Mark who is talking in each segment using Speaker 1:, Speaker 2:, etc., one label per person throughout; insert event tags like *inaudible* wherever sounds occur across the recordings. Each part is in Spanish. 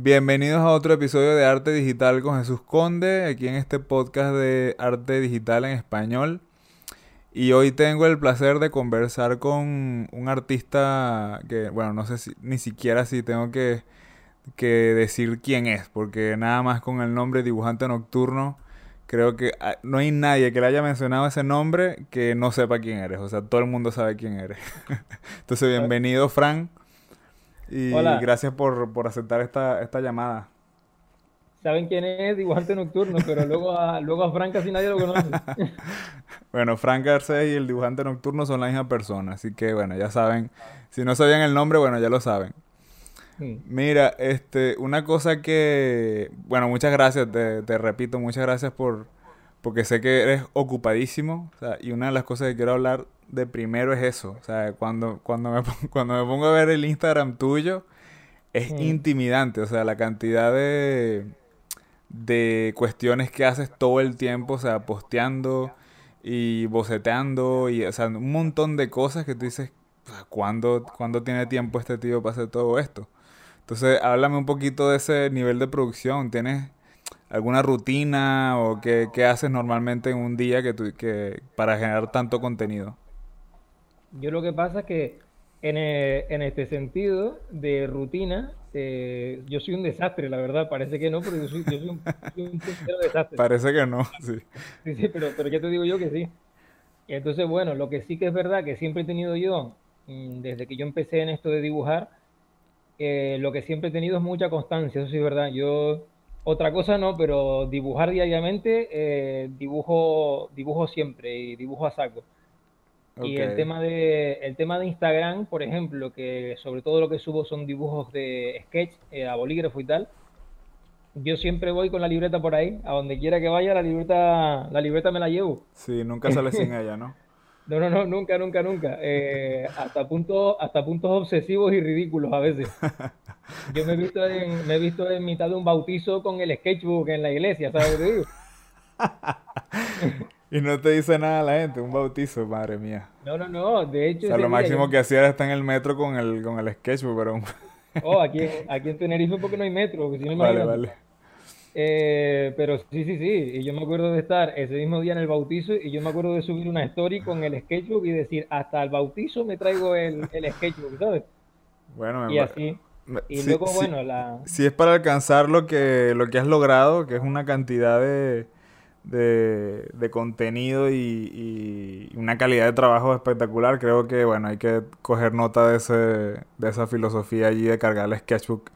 Speaker 1: Bienvenidos a otro episodio de Arte Digital con Jesús Conde, aquí en este podcast de Arte Digital en español. Y hoy tengo el placer de conversar con un artista que, bueno, no sé si, ni siquiera si tengo que, que decir quién es, porque nada más con el nombre dibujante nocturno, creo que ah, no hay nadie que le haya mencionado ese nombre que no sepa quién eres. O sea, todo el mundo sabe quién eres. *laughs* Entonces, bienvenido, Fran. Y gracias por, aceptar esta, esta llamada.
Speaker 2: Saben quién es dibujante nocturno, pero luego a, luego a Frank casi nadie lo conoce. *laughs*
Speaker 1: bueno, Frank Garcés y el dibujante nocturno son la misma persona, así que bueno, ya saben. Si no sabían el nombre, bueno, ya lo saben. Mira, este, una cosa que, bueno, muchas gracias, te, te repito, muchas gracias por, porque sé que eres ocupadísimo, o sea, y una de las cosas que quiero hablar de primero es eso. O sea, cuando, cuando, me, *laughs* cuando me pongo a ver el Instagram tuyo, es intimidante. O sea, la cantidad de, de cuestiones que haces todo el tiempo, o sea, posteando y boceteando y, o sea, un montón de cosas que tú dices, ¿cuándo, ¿cuándo tiene tiempo este tío para hacer todo esto? Entonces, háblame un poquito de ese nivel de producción. ¿Tienes alguna rutina o qué, qué haces normalmente en un día que, que para generar tanto contenido?
Speaker 2: Yo lo que pasa es que en, eh, en este sentido de rutina, eh, yo soy un desastre, la verdad. Parece que no, pero yo soy, yo soy un,
Speaker 1: desastre. Parece que no, sí.
Speaker 2: Sí, sí, pero, pero ya te digo yo que sí. Entonces, bueno, lo que sí que es verdad que siempre he tenido yo, mm, desde que yo empecé en esto de dibujar, eh, lo que siempre he tenido es mucha constancia, eso sí es verdad. Yo, otra cosa no, pero dibujar diariamente, dibujo, dibujo siempre y dibujo a saco. Y el tema de el tema de Instagram, por ejemplo, que sobre todo lo que subo son dibujos de sketch eh, a bolígrafo y tal. Yo siempre voy con la libreta por ahí, a donde quiera que vaya, la libreta la libreta me la llevo.
Speaker 1: Sí, nunca sale sin *laughs* ella, ¿no?
Speaker 2: No, no, no, nunca, nunca, nunca. Eh, hasta puntos hasta puntos obsesivos y ridículos a veces. *laughs* Yo me he visto en, me he visto en mitad de un bautizo con el sketchbook en la iglesia, ¿sabes lo que digo? *laughs*
Speaker 1: Y no te dice nada la gente, un bautizo, madre mía.
Speaker 2: No, no, no, de hecho...
Speaker 1: O sea, lo máximo que hacía era estar en el metro con el, con el sketchbook, pero... *laughs*
Speaker 2: oh, aquí, aquí en Tenerife porque no hay metro, si no Vale, vale. Eh, pero sí, sí, sí, y yo me acuerdo de estar ese mismo día en el bautizo y yo me acuerdo de subir una story con el sketchbook y decir, hasta el bautizo me traigo el, el sketchbook, ¿sabes?
Speaker 1: Bueno, me
Speaker 2: Y así. Y luego, bueno, la...
Speaker 1: Si es para alcanzar lo que, lo que has logrado, que es una cantidad de de, de contenido y, una calidad de trabajo espectacular. Creo que, bueno, hay que coger nota de, ese, de esa filosofía allí de cargar el sketchbook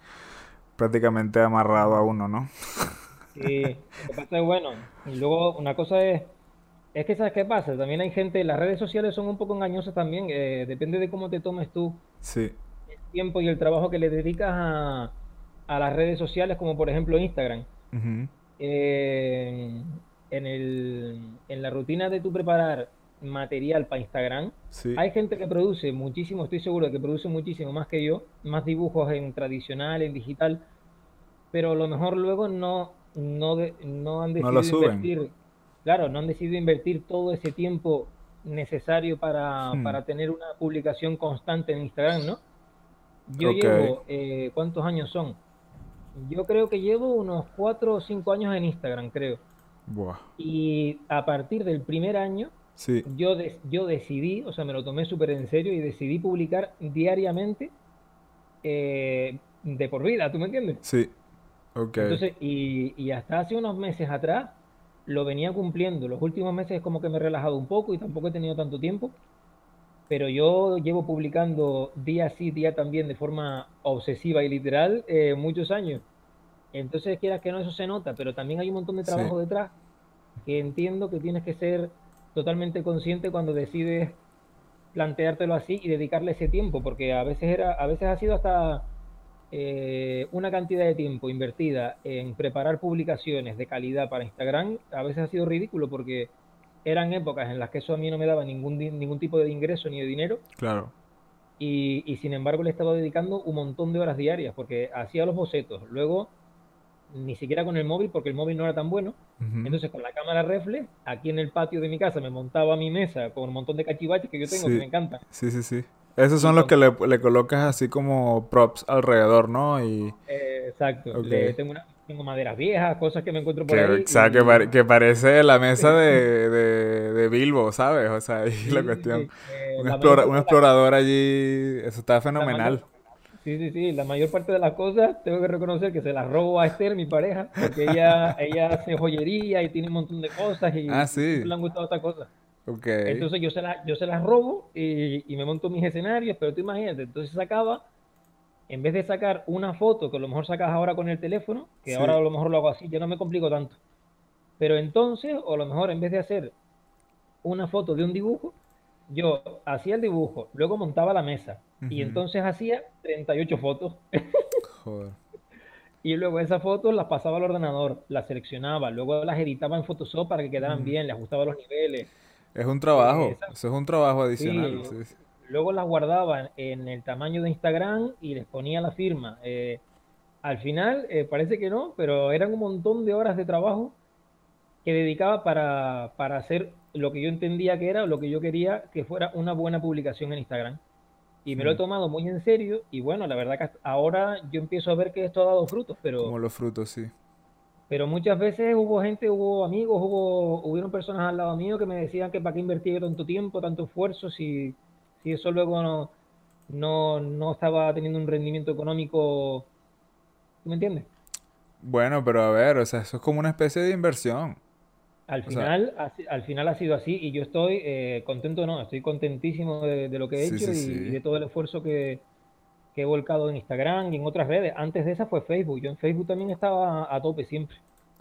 Speaker 1: prácticamente amarrado a uno, ¿no?
Speaker 2: Sí, lo que pasa es bueno. Y luego una cosa es, es que ¿sabes qué pasa? También hay gente, las redes sociales son un poco engañosas también, eh, depende de cómo te tomes tú
Speaker 1: sí.
Speaker 2: el tiempo y el trabajo que le dedicas a, a las redes sociales, como por ejemplo Instagram. eh, en, el, en la rutina de tu preparar material para Instagram, hay gente que produce muchísimo, estoy seguro que produce muchísimo más que yo, más dibujos en tradicional, en digital, pero a lo mejor luego no, no, no han decidido invertir, claro, no han decidido invertir todo ese tiempo necesario para, hmm. para tener una publicación constante en Instagram, ¿no? Yo llevo, eh, ¿cuántos años son? Yo creo que llevo unos cuatro o cinco años en Instagram, creo. Y a partir del primer año, yo, yo decidí, o sea, me lo tomé súper en serio y decidí publicar diariamente eh, de por vida, ¿tú me entiendes?
Speaker 1: Sí, ok.
Speaker 2: Entonces, y, y hasta hace unos meses atrás lo venía cumpliendo. Los últimos meses es como que me he relajado un poco y tampoco he tenido tanto tiempo. Pero yo llevo publicando día sí, día también de forma obsesiva y literal eh, muchos años. Entonces, quieras que no, eso se nota, pero también hay un montón de trabajo detrás que entiendo que tienes que ser totalmente consciente cuando decides planteártelo así y dedicarle ese tiempo, porque a veces era, a veces ha sido hasta eh, una cantidad de tiempo invertida en preparar publicaciones de calidad para Instagram, a veces ha sido ridículo porque eran épocas en las que eso a mí no me daba ningún, ningún tipo de ingreso ni de dinero.
Speaker 1: Claro.
Speaker 2: Y, y sin embargo le estaba dedicando un montón de horas diarias porque hacía los bocetos. Luego ni siquiera con el móvil, porque el móvil no era tan bueno. Entonces, con la cámara reflex, aquí en el patio de mi casa me montaba mi mesa con un montón de cachivaches que yo tengo que me encantan.
Speaker 1: Sí, sí, sí. Esos son los que le, le, colocas así como props alrededor, ¿no? Y...
Speaker 2: Eh, exacto. tengo, una, tengo maderas viejas, cosas que me encuentro por ahí.
Speaker 1: Exacto, que, parece la mesa de, *laughs* de, de, Bilbo, ¿sabes? O sea, ahí la cuestión. Eh, un, un, explorador allí, eso está fenomenal.
Speaker 2: Sí, sí, sí. La mayor parte de las cosas tengo que reconocer que se las robo a Esther, mi pareja, porque ella, *laughs* ella hace joyería y tiene un montón de cosas y
Speaker 1: ah, sí.
Speaker 2: le han gustado estas cosas.
Speaker 1: Okay.
Speaker 2: Entonces yo se, la, yo se las robo y, y, me monto mis escenarios, pero tú imagínate, entonces sacaba, en vez de sacar una foto, que a lo mejor sacas ahora con el teléfono, que ahora a lo mejor lo hago así, yo no me complico tanto. Pero entonces, o a lo mejor en vez de hacer una foto de un dibujo, yo hacía el dibujo, luego montaba la mesa y entonces hacía 38 fotos. Joder. *laughs* Y luego esas fotos las pasaba al ordenador, las seleccionaba, luego las editaba en Photoshop para que quedaran bien, le ajustaba los niveles.
Speaker 1: Es un trabajo, eso es un trabajo adicional.
Speaker 2: Luego las guardaba en el tamaño de Instagram y les ponía la firma. Eh, al final, eh, parece que no, pero eran un montón de horas de trabajo que dedicaba para, para hacer lo que yo entendía que era, lo que yo quería que fuera una buena publicación en Instagram. Y me lo he tomado muy en serio y bueno, la verdad que ahora yo empiezo a ver que esto ha dado frutos, pero...
Speaker 1: Como los frutos, sí.
Speaker 2: Pero muchas veces hubo gente, hubo amigos, hubo, hubieron personas al lado mío que me decían que para qué invertía tanto tiempo, tanto esfuerzo, si, si eso luego no, no, no estaba teniendo un rendimiento económico. ¿Tú me entiendes?
Speaker 1: Bueno, pero a ver, o sea, eso es como una especie de inversión.
Speaker 2: Al final, al final ha sido así y yo estoy eh, contento, no, estoy contentísimo de, lo que he hecho y, de todo el esfuerzo que, he volcado en Instagram y en otras redes. Antes de esa fue Facebook, yo en Facebook también estaba a tope siempre.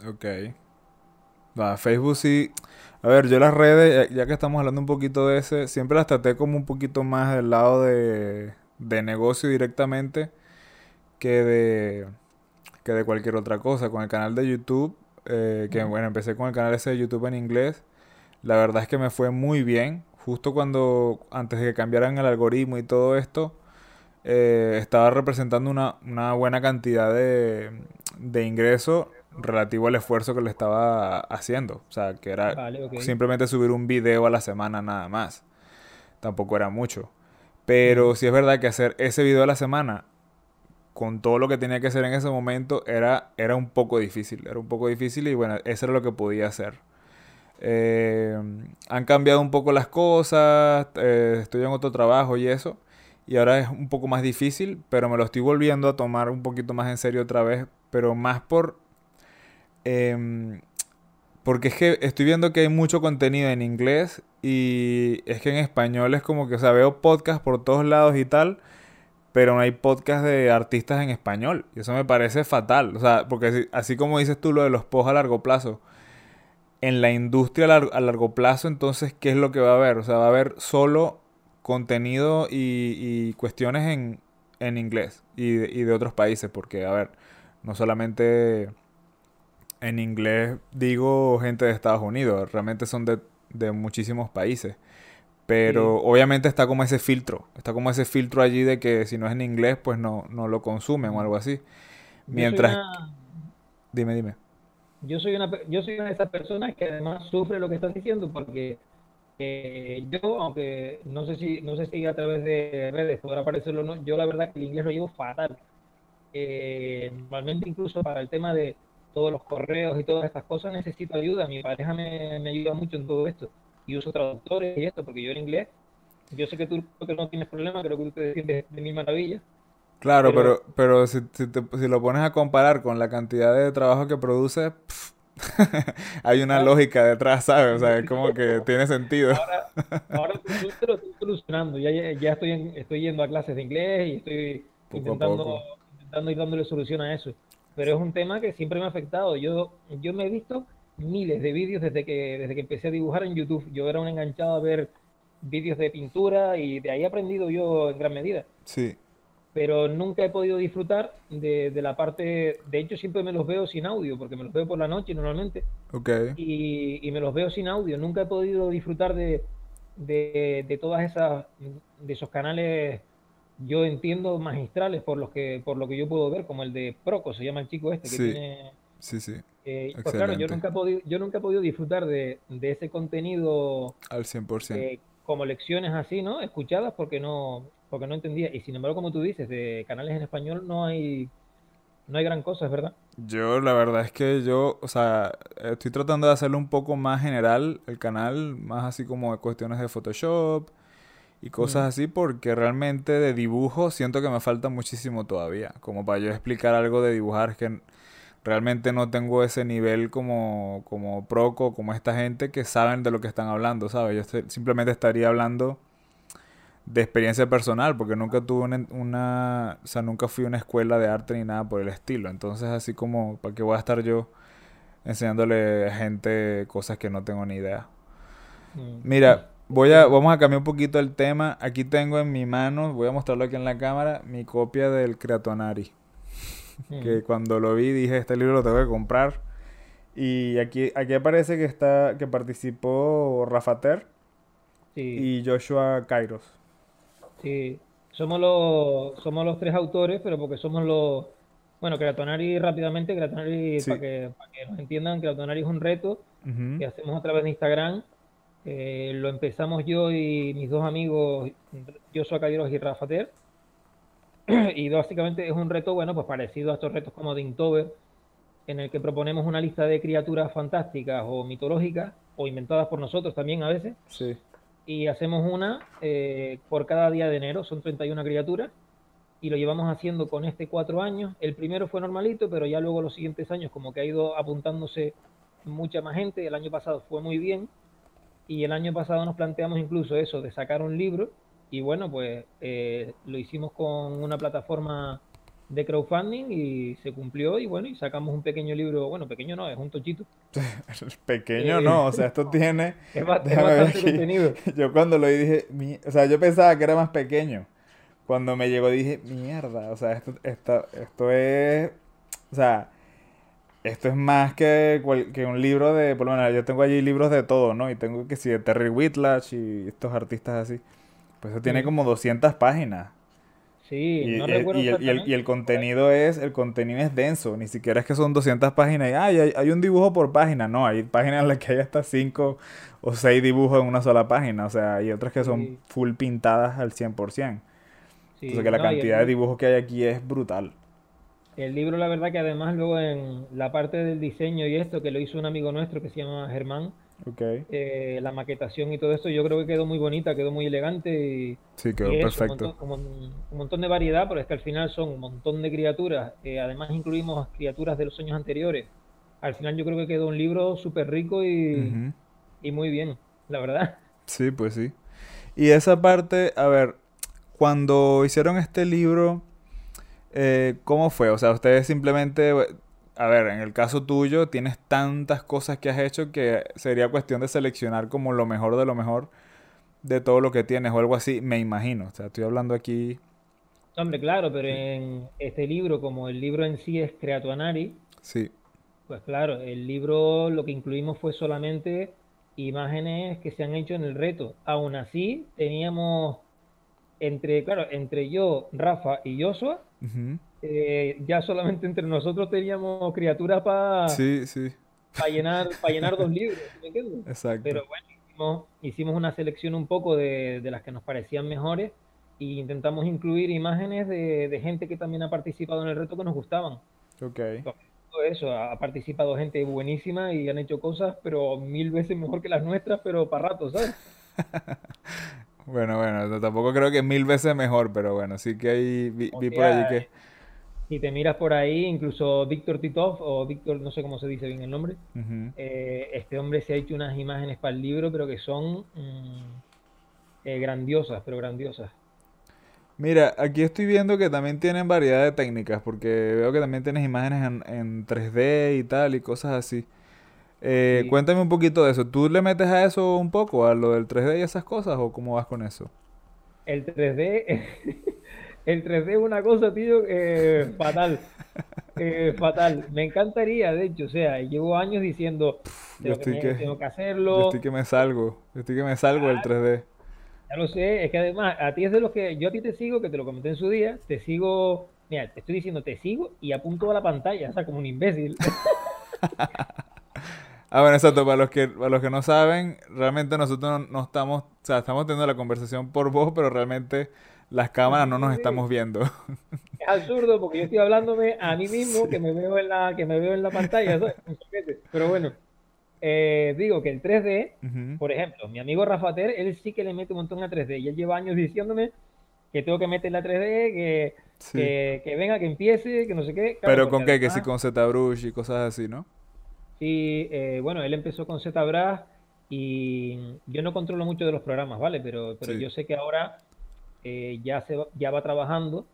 Speaker 1: Ok. Va, Facebook sí. A ver, yo las redes, ya que estamos hablando un poquito de ese, siempre las traté como un poquito más del lado de, de negocio directamente que de, que de cualquier otra cosa. Con el canal de YouTube eh, que bueno, empecé con el canal ese de YouTube en inglés. La verdad es que me fue muy bien. Justo cuando, antes de que cambiaran el algoritmo y todo esto, eh, estaba representando una, una buena cantidad de, de ingreso relativo al esfuerzo que le estaba haciendo. O sea, que era simplemente subir un video a la semana nada más. Tampoco era mucho. Pero si es verdad que hacer ese video a la semana con todo lo que tenía que hacer en ese momento era, era un poco difícil. Era un poco difícil y bueno, eso era lo que podía hacer. Eh, han cambiado un poco las cosas, eh, estoy en otro trabajo y eso. Y ahora es un poco más difícil, pero me lo estoy volviendo a tomar un poquito más en serio otra vez. Pero más por... Em, porque es que estoy viendo que hay mucho contenido en inglés y es que en español es como que, o sea, veo podcast por todos lados y tal pero no hay podcast de artistas en español. Y eso me parece fatal. O sea, porque así, como dices tú lo de los posts a largo plazo, en la industria a largo, plazo, entonces, ¿qué es lo que va a haber? O sea, va a haber solo contenido y, cuestiones en, en inglés y de, y de otros países, porque, a ver, no solamente en inglés digo gente de Estados Unidos, realmente son de, de muchísimos países. Pero obviamente está como ese filtro, está como ese filtro allí de que si no es en inglés, pues no, no lo consumen o algo así. Mientras... Dime, dime.
Speaker 2: Yo soy, una, yo soy una de esas personas que además sufre lo que estás diciendo porque eh, yo, aunque no sé si no sé si a través de redes podrá aparecerlo o no, yo la verdad que el inglés lo llevo fatal. Eh, normalmente incluso para el tema de todos los correos y todas estas cosas necesito ayuda. Mi pareja me, me ayuda mucho en todo esto y uso traductores y esto, porque yo en inglés, yo sé que tú que no tienes problema, creo que tú te defiendes de mil maravillas.
Speaker 1: Claro, pero, pero, si, si, lo pones a comparar con la cantidad de trabajo que produce, *laughs* hay una lógica detrás, ¿sabes? O sea, es como que tiene sentido.
Speaker 2: Ahora, *laughs* ahora te lo estoy solucionando. Ya, ya estoy, estoy yendo a clases de inglés y estoy intentando, intentando ir dándole solución a eso. Pero es un tema que siempre me ha afectado. Yo, yo me he visto miles de vídeos desde que, desde que empecé a dibujar en YouTube. Yo era un enganchado a ver vídeos de pintura y de ahí he aprendido yo en gran medida.
Speaker 1: Sí.
Speaker 2: Pero nunca he podido disfrutar de, de, la parte, de hecho siempre me los veo sin audio, porque me los veo por la noche normalmente.
Speaker 1: Ok.
Speaker 2: Y, y me los veo sin audio. Nunca he podido disfrutar de, de, de todas esas, de esos canales yo entiendo magistrales por los que por lo que yo puedo ver como el de Proco se llama el chico este que tiene
Speaker 1: Sí, sí.
Speaker 2: Eh, pues claro, yo nunca, he podido, yo nunca he podido disfrutar de, de ese contenido
Speaker 1: al 100%. Eh,
Speaker 2: como lecciones así, ¿no? Escuchadas porque no, porque no entendía. Y sin embargo, como tú dices, de canales en español no hay, no hay gran cosa, es verdad.
Speaker 1: Yo, la verdad es que yo, o sea, estoy tratando de hacerlo un poco más general, el canal, más así como de cuestiones de Photoshop y cosas así, porque realmente de dibujo siento que me falta muchísimo todavía. Como para yo explicar algo de dibujar, que realmente no tengo ese nivel como, como Proco, como esta gente que saben de lo que están hablando, ¿sabes? Yo simplemente estaría hablando de experiencia personal, porque nunca tuve una, una, o sea, nunca fui a una escuela de arte ni nada por el estilo. Entonces, así como, ¿para qué voy a estar yo enseñándole a gente cosas que no tengo ni idea? Mm. Mira, voy a, vamos a cambiar un poquito el tema. Aquí tengo en mi mano, voy a mostrarlo aquí en la cámara, mi copia del Creatonari. Que cuando lo vi dije, este libro lo tengo que comprar. Y aquí, aquí aparece que está, que participó Rafater y Joshua Kairos.
Speaker 2: Sí, somos los, somos los tres autores, pero porque somos los... Bueno, Creatonari rápidamente, Creatonari, para, que, nos entiendan, Creatonari es un reto que hacemos a través de Instagram. Eh, lo empezamos yo y mis dos amigos, Joshua Cairos y Rafa Ter. *clears throat* y básicamente es un reto, bueno, pues parecido a estos retos como de Inktober, en el que proponemos una lista de criaturas fantásticas o mitológicas, o inventadas por nosotros también a veces. Sí y hacemos una eh, por cada día de enero, son 31 criaturas, y lo llevamos haciendo con este cuatro años. El primero fue normalito, pero ya luego los siguientes años como que ha ido apuntándose mucha más gente, el año pasado fue muy bien, y el año pasado nos planteamos incluso eso, de sacar un libro, y bueno, pues eh, lo hicimos con una plataforma de crowdfunding y se cumplió y bueno, y sacamos un pequeño libro, bueno, pequeño no, es un tochito. *laughs*
Speaker 1: pequeño eh, no, o sea, esto *laughs* tiene... es, bastante contenido. *laughs* Yo cuando lo dije, o sea, yo pensaba que era más pequeño. Cuando me llegó dije, mierda, o sea, esto, esto, esto es... O sea, esto es más que, que un libro de... Por lo menos yo tengo allí libros de todo, ¿no? Y tengo que sí, de Terry Whitlash y estos artistas así. Pues eso tiene como 200 páginas. Sí, y, no recuerdo y, el, y, el, contenido es el contenido es denso, ni siquiera es que son 200 páginas y hay, hay, un dibujo por página, no, hay páginas en las que hay hasta 5 o 6 dibujos en una sola página, o sea, hay otras que son full pintadas al 100%. Sí, Entonces que la cantidad de dibujos que hay aquí es brutal.
Speaker 2: El libro, la verdad que además luego en la parte del diseño y esto, que lo hizo un amigo nuestro que se llama Germán, Okay. Eh, la maquetación y todo esto, yo creo que quedó muy bonita, quedó muy elegante. Y,
Speaker 1: sí, quedó perfecto.
Speaker 2: un, montón, de variedad, pero es que al final son un montón de criaturas. Eh, además, incluimos criaturas de los años anteriores. Al final, yo creo que quedó un libro súper rico y, y muy bien, la verdad.
Speaker 1: Sí, pues sí. Y esa parte, a ver, cuando hicieron este libro, eh, ¿cómo fue? O sea, ustedes simplemente a ver, en el caso tuyo tienes tantas cosas que has hecho que sería cuestión de seleccionar como lo mejor de lo mejor de todo lo que tienes o algo así, me imagino. O sea, estoy hablando aquí...
Speaker 2: Hombre, claro, pero en este libro, como el libro en sí es Creatuanari, sí. pues claro, el libro lo que incluimos fue solamente imágenes que se han hecho en el reto. Aún así, teníamos entre, claro, entre yo, Rafa y Joshua, eh, ya solamente entre nosotros teníamos criaturas para sí, sí. llenar, para llenar dos libros, ¿me entiendes? Exacto. Pero bueno, hicimos, una selección un poco de, las que nos parecían mejores e intentamos incluir imágenes de, gente que también ha participado en el reto que nos gustaban. Ok. Todo eso, ha participado gente buenísima y han hecho cosas, pero mil veces mejor que las nuestras, pero para rato, ¿sabes? *laughs*
Speaker 1: bueno, bueno, tampoco creo que mil veces mejor, pero bueno, sí que hay, vi, por allí que
Speaker 2: si te miras por ahí, incluso Víctor Titov, o Víctor, no sé cómo se dice bien el nombre, eh, este hombre se ha hecho unas imágenes para el libro, pero que son mm, eh, grandiosas, pero grandiosas.
Speaker 1: Mira, aquí estoy viendo que también tienen variedad de técnicas, porque veo que también tienes imágenes en, 3D y tal, y cosas así. Eh, cuéntame un poquito de eso. ¿Tú le metes a eso un poco, a lo del 3D y esas cosas, o cómo vas con eso?
Speaker 2: El 3D... *laughs* El 3D es una cosa, tío, eh, *laughs* fatal. Eh, fatal. Me encantaría, de hecho, o sea, llevo años diciendo, tengo, que, tengo que hacerlo.
Speaker 1: Yo estoy que me salgo, yo estoy que me salgo del 3D.
Speaker 2: Ya lo sé, es que además, a ti es de los que, yo a ti te sigo, que te lo comenté en su día, te sigo, mira, te estoy diciendo, te sigo y apunto a la pantalla, o sea, como un imbécil. *laughs*
Speaker 1: Ah, bueno, exacto. Para los que, para los que no saben, realmente nosotros no, no, estamos, o sea, estamos teniendo la conversación por voz, pero realmente las cámaras no nos estamos viendo.
Speaker 2: Es absurdo porque yo estoy hablándome a mí mismo que me veo en la, que me veo en la pantalla, *laughs* Pero bueno, eh, digo que el 3D, por ejemplo, mi amigo Rafater, él sí que le mete un montón a 3D y él lleva años diciéndome que tengo que meter la 3D, que, que, venga, que empiece, que no sé qué.
Speaker 1: Pero con qué, que sí con ZBrush y cosas así, ¿no?
Speaker 2: Sí, eh, bueno, él empezó con ZBrush y yo no controlo mucho de los programas, ¿vale? Pero, pero yo sé que ahora eh, ya, se, ya va trabajando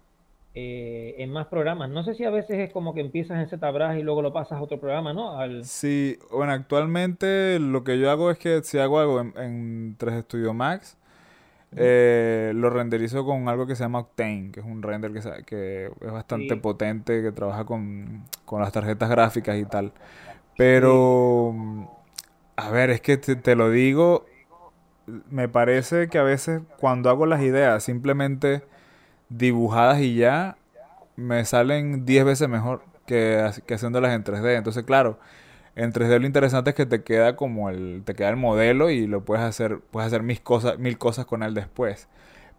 Speaker 2: eh, en más programas. No sé si a veces es como que empiezas en ZBrush y luego lo pasas a otro programa, ¿no?
Speaker 1: Sí, bueno, actualmente lo que yo hago es que si hago algo en, 3 Studio Max, eh, lo renderizo con algo que se llama Octane, que es un render que, que es bastante potente, que trabaja con, las tarjetas gráficas y tal. Pero, a ver, es que te, lo digo, me parece que a veces cuando hago las ideas simplemente dibujadas y ya, me salen 10 veces mejor que, que haciéndolas en 3D. Entonces, claro, en 3D lo interesante es que te queda como el, te queda el modelo y lo puedes hacer, puedes hacer mil cosas, mil cosas con él después.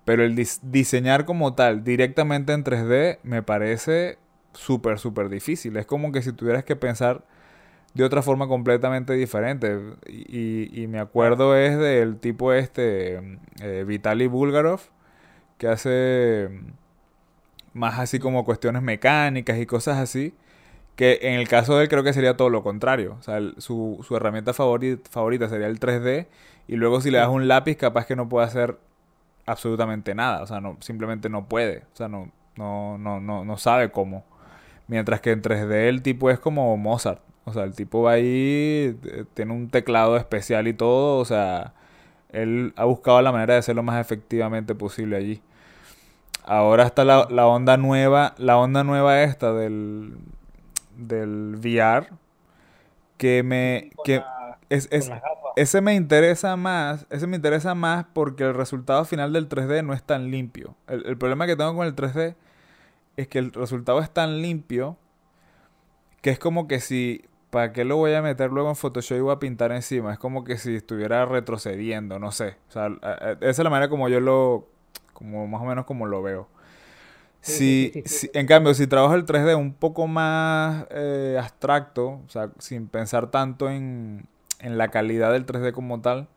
Speaker 1: Pero el diseñar como tal directamente en 3D me parece súper, súper difícil. Es como que si tuvieras que pensar de otra forma completamente diferente. Y, me acuerdo es del tipo este, eh, Vitaly Bulgarov, que hace más así como cuestiones mecánicas y cosas así. Que en el caso de él creo que sería todo lo contrario. O sea, su, su, herramienta favorita, favorita sería el 3D. Y luego si le das un lápiz, capaz que no puede hacer absolutamente nada. O sea, no, simplemente no puede. O sea, no, no, no, no, no sabe cómo. Mientras que en 3D el tipo es como Mozart. O sea, el tipo va ahí, eh, tiene un teclado especial y todo. O sea, él ha buscado la manera de hacerlo más efectivamente posible allí. Ahora está la, onda nueva, la onda nueva esta del, del VR, que me... Que es, ese me interesa más, ese me interesa más porque el resultado final del 3D no es tan limpio. El, el problema que tengo con el 3D es que el resultado es tan limpio que es como que si ¿para qué lo voy a meter luego en Photoshop y voy a pintar encima? Es como que si estuviera retrocediendo, no sé. O sea, esa es la manera como yo lo, como más o menos como lo veo. Si, en cambio, si trabajo el 3D un poco más eh, abstracto, o sea, sin pensar tanto en, en la calidad del 3D como tal,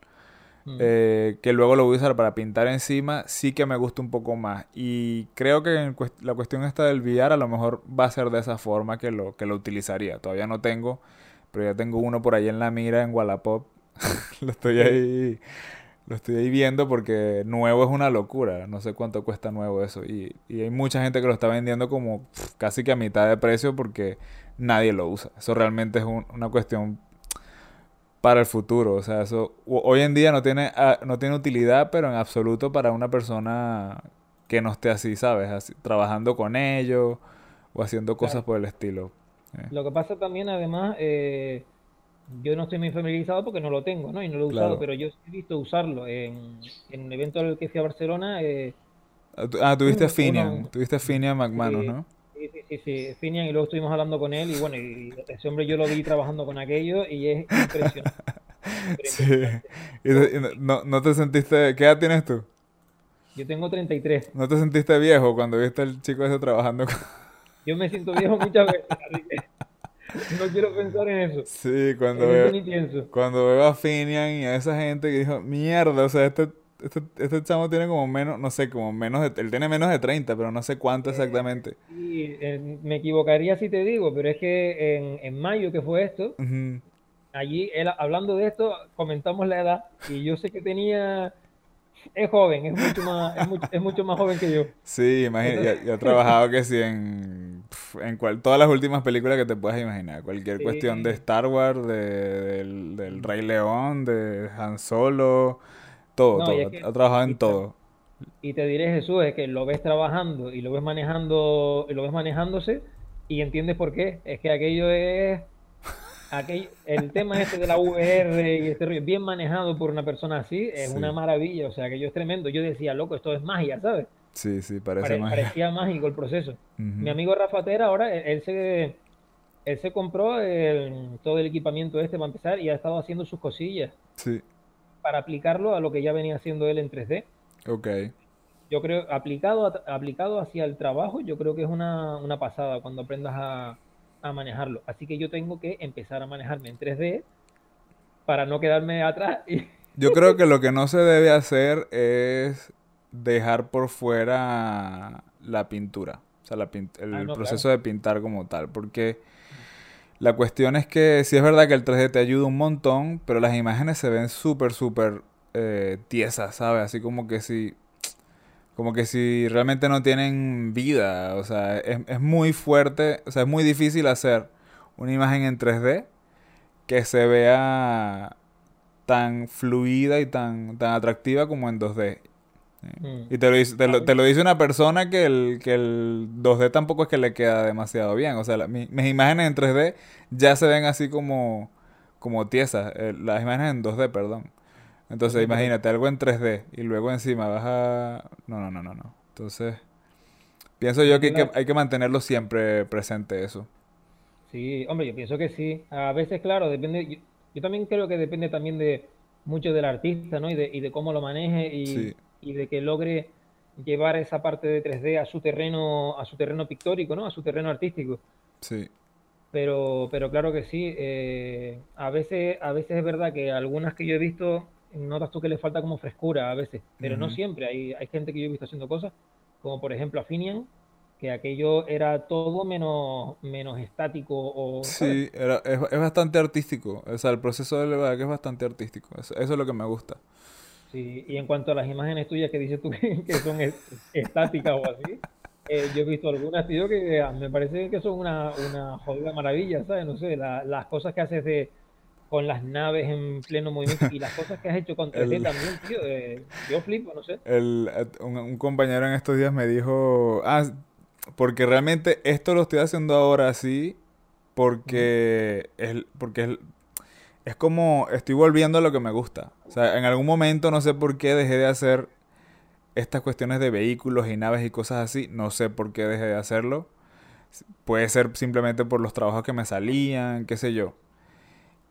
Speaker 1: mm. eh, que luego lo voy a usar para pintar encima, sí que me gusta un poco más. Y creo que la cuestión esta del VR a lo mejor va a ser de esa forma que lo, que lo utilizaría. Todavía no tengo, pero ya tengo uno por ahí en la mira en Wallapop. *laughs* lo estoy ahí lo estoy ahí viendo porque nuevo es una locura. No sé cuánto cuesta nuevo eso. Y, hay mucha gente que lo está vendiendo como casi que a mitad de precio porque nadie lo usa. Eso realmente es una cuestión para el futuro. O sea, eso hoy en día no tiene, ah, no tiene utilidad, pero en absoluto para una persona que no esté así, ¿sabes? trabajando con ellos o haciendo cosas por el estilo.
Speaker 2: Eh. Lo que pasa también, además, eh, yo no estoy muy familiarizado porque no lo tengo, ¿no? Y no lo he usado, pero yo he visto usarlo en, en un evento al que fui a Barcelona. Eh,
Speaker 1: ah, tuviste a Finian, tuviste a Finian McManus, ¿no?
Speaker 2: Sí, sí, Finian, y luego estuvimos hablando con él, y bueno, y ese hombre yo lo vi trabajando con aquello, y es impresionante. *laughs*
Speaker 1: sí. ¿Y, no, no te sentiste, qué edad tienes tú?
Speaker 2: Yo tengo 33.
Speaker 1: ¿No te sentiste viejo cuando viste al chico ese trabajando con... *laughs*
Speaker 2: Yo me siento viejo muchas veces, no quiero pensar en eso.
Speaker 1: Sí, cuando veo, cuando veo a Finian y a esa gente que dijo, mierda, o sea, este, este, este chamo tiene como menos, no sé, como menos de, él tiene menos de 30, pero no sé cuánto eh, exactamente.
Speaker 2: Eh, me equivocaría si te digo, pero es que en, en mayo que fue esto, allí, él, hablando de esto, comentamos la edad y yo sé que tenía es joven, es mucho más, es mucho, más joven que yo.
Speaker 1: Sí, imagínate, yo, he trabajado *laughs* que sí en, en cual, todas las últimas películas que te puedas imaginar. Cualquier cuestión de Star Wars, de, del, Rey León, de Han Solo, todo, todo. he trabajado en todo.
Speaker 2: Y te diré, Jesús, es que lo ves trabajando y lo ves manejando, y lo ves manejándose y entiendes por qué. Es que aquello es el tema este de la VR y este rollo, bien manejado por una persona así, es una maravilla, o sea, que yo es tremendo. Yo decía, loco, esto es magia, ¿sabes?
Speaker 1: Sí, sí, parece magia.
Speaker 2: Parecía mágico el proceso. Mi amigo Rafa Tera ahora, él, se, él se compró todo el equipamiento este para empezar y ha estado haciendo sus cosillas.
Speaker 1: Sí.
Speaker 2: Para aplicarlo a lo que ya venía haciendo él en 3D.
Speaker 1: Ok.
Speaker 2: yo creo, aplicado, aplicado hacia el trabajo, yo creo que es una, una pasada cuando aprendas a, a, manejarlo. Así que yo tengo que empezar a manejarme en 3D para no quedarme atrás. *laughs*
Speaker 1: Yo creo que lo que no se debe hacer es dejar por fuera la pintura, o sea, el ah, proceso de pintar como tal, porque la cuestión es que sí es verdad que el 3D te ayuda un montón, pero las imágenes se ven súper, súper eh, tiesas, ¿sabes? Así como que si como que si realmente no tienen vida, o sea, es, muy fuerte, o sea, es muy difícil hacer una imagen en 3D que se vea tan fluida y tan, tan atractiva como en 2D. Mm. Y te lo, dice, te, lo, dice una persona que el, que el 2D tampoco es que le queda demasiado bien. O sea, mis imágenes en 3D ya se ven así como, como tiesas. Eh, las imágenes en 2D, perdón. Entonces, imagínate algo en 3D y luego encima vas a... No, no, no, no, no. Entonces, pienso yo que hay que, mantenerlo siempre presente eso.
Speaker 2: Sí, hombre, yo pienso que sí. A veces, claro, depende... Yo, también creo que depende también de mucho del artista, ¿no? Y de, y de cómo lo maneje y, y de que logre llevar esa parte de 3D a su terreno, a su terreno pictórico, ¿no? A su terreno artístico. Sí. Pero, pero claro que sí. Eh, a veces, a veces es verdad que algunas que yo he visto notas tú que le falta como frescura a veces, pero no siempre. Hay, hay gente que yo he visto haciendo cosas, como por ejemplo a Finian, que aquello era todo menos, menos estático. O,
Speaker 1: sí, era, es, bastante artístico. O sea, el proceso de verdad que es bastante artístico. Eso, es lo que me gusta.
Speaker 2: Sí, y en cuanto a las imágenes tuyas que dices tú que, son estáticas o así, eh, yo he visto algunas, tío, que ah, me parece que son una, una jodida maravilla, ¿sabes? No sé, las cosas que haces de con las naves en pleno movimiento y las cosas que has hecho con *laughs* 3D también, tío. yo flipo, no sé.
Speaker 1: El, eh, un, compañero en estos días me dijo, ah, porque realmente esto lo estoy haciendo ahora así porque es, porque es, como estoy volviendo a lo que me gusta. O sea, en algún momento no sé por qué dejé de hacer estas cuestiones de vehículos y naves y cosas así. No sé por qué dejé de hacerlo. Puede ser simplemente por los trabajos que me salían, qué sé yo.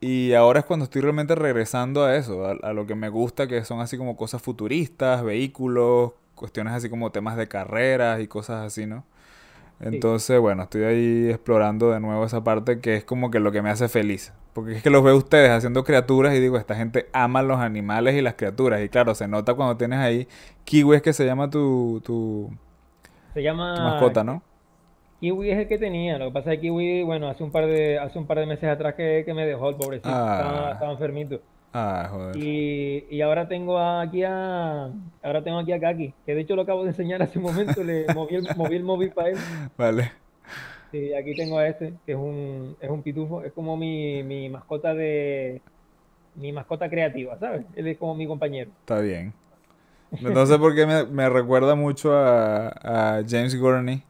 Speaker 1: Y ahora es cuando estoy realmente regresando a eso, a, lo que me gusta, que son así como cosas futuristas, vehículos, cuestiones así como temas de carreras y cosas así, ¿no? Entonces, bueno, estoy ahí explorando de nuevo esa parte que es como que lo que me hace feliz. Porque es que los veo ustedes haciendo criaturas y digo, esta gente ama los animales y las criaturas. Y claro, se nota cuando tienes ahí Kiwi, es que se llama tu, tu,
Speaker 2: se llama...
Speaker 1: tu mascota, ¿no?
Speaker 2: Kiwi es el que tenía, lo que pasa es que Kiwi, bueno, hace un par de, hace un par de meses atrás que, me dejó el pobrecito, ah. estaba, enfermito. Ah, joder. Y, y, ahora tengo aquí a ahora tengo aquí a Kaki, que de hecho lo acabo de enseñar hace un momento, le *laughs* moví el, moví el móvil para él. Vale. Sí, aquí tengo a este, que es un, es un pitufo, es como mi, mi mascota de mi mascota creativa, ¿sabes? Él es como mi compañero.
Speaker 1: Está bien. No sé por qué me, me recuerda mucho a, a James Gurney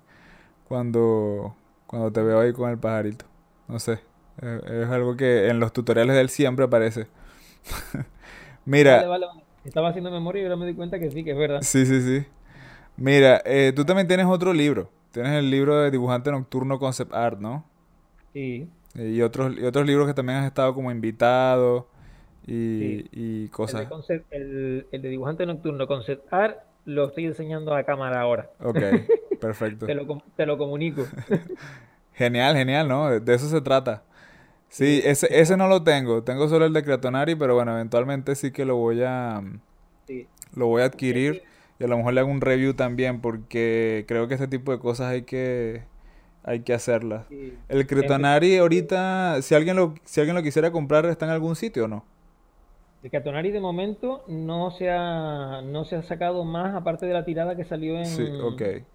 Speaker 1: cuando, cuando te veo ahí con el pajarito. No sé. Es, algo que en los tutoriales de él siempre aparece. *laughs* Mira.
Speaker 2: Estaba haciendo memoria y ahora me di cuenta que sí, que es verdad.
Speaker 1: Sí, sí, sí. Mira, eh, tú también tienes otro libro. Tienes el libro de dibujante nocturno Concept Art, ¿no? Sí. Y otros, y otros libros que también has estado como invitado y, y cosas.
Speaker 2: El de, el de dibujante nocturno Concept Art lo estoy enseñando a cámara ahora.
Speaker 1: Ok, *laughs* perfecto.
Speaker 2: te, lo, te lo comunico. *laughs*
Speaker 1: genial, genial, ¿no? De, eso se trata. Sí, ese, ese no lo tengo. Tengo solo el de Creatonari, pero bueno, eventualmente sí que lo voy a... Sí. Lo voy a adquirir y a lo mejor le hago un review también porque creo que ese tipo de cosas hay que hay que hacerlas. El Cretonari ahorita, si alguien lo si alguien lo quisiera comprar, ¿está en algún sitio o no?
Speaker 2: El Catonari de momento no se ha, no se ha sacado más aparte de la tirada que salió en,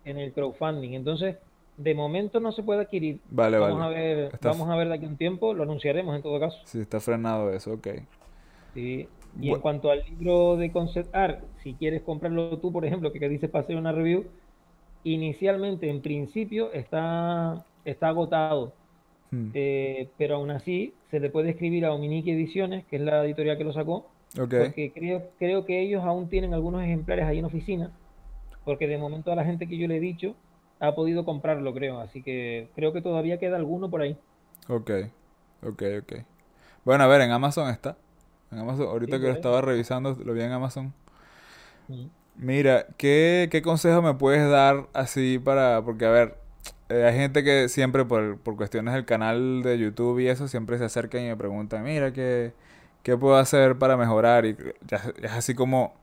Speaker 2: en el crowdfunding. Entonces, de momento no se puede adquirir. Vale, vamos A ver, Vamos a ver de aquí un tiempo, lo anunciaremos en todo caso.
Speaker 1: Sí, está frenado eso, ok.
Speaker 2: Sí. Y en cuanto al libro de Concept Art, si quieres comprarlo tú, por ejemplo, que, que dice para hacer una review, inicialmente, en principio, está, está agotado. Hmm. Eh, pero aún así se le puede escribir a Ominique Ediciones, que es la editorial que lo sacó, porque creo, creo que ellos aún tienen algunos ejemplares ahí en oficina, porque de momento a la gente que yo le he dicho ha podido comprarlo, creo, así que creo que todavía queda alguno por ahí.
Speaker 1: Ok, ok, ok. Bueno, a ver, en Amazon está. En Amazon, ahorita que lo estaba revisando, lo vi en Amazon. Mira, ¿qué, ¿qué consejo me puedes dar así para, porque a ver, eh, hay gente que siempre por, por cuestiones del canal de YouTube y eso, siempre se acercan y me preguntan, mira, ¿qué, qué puedo hacer para mejorar? Y ya, es así como...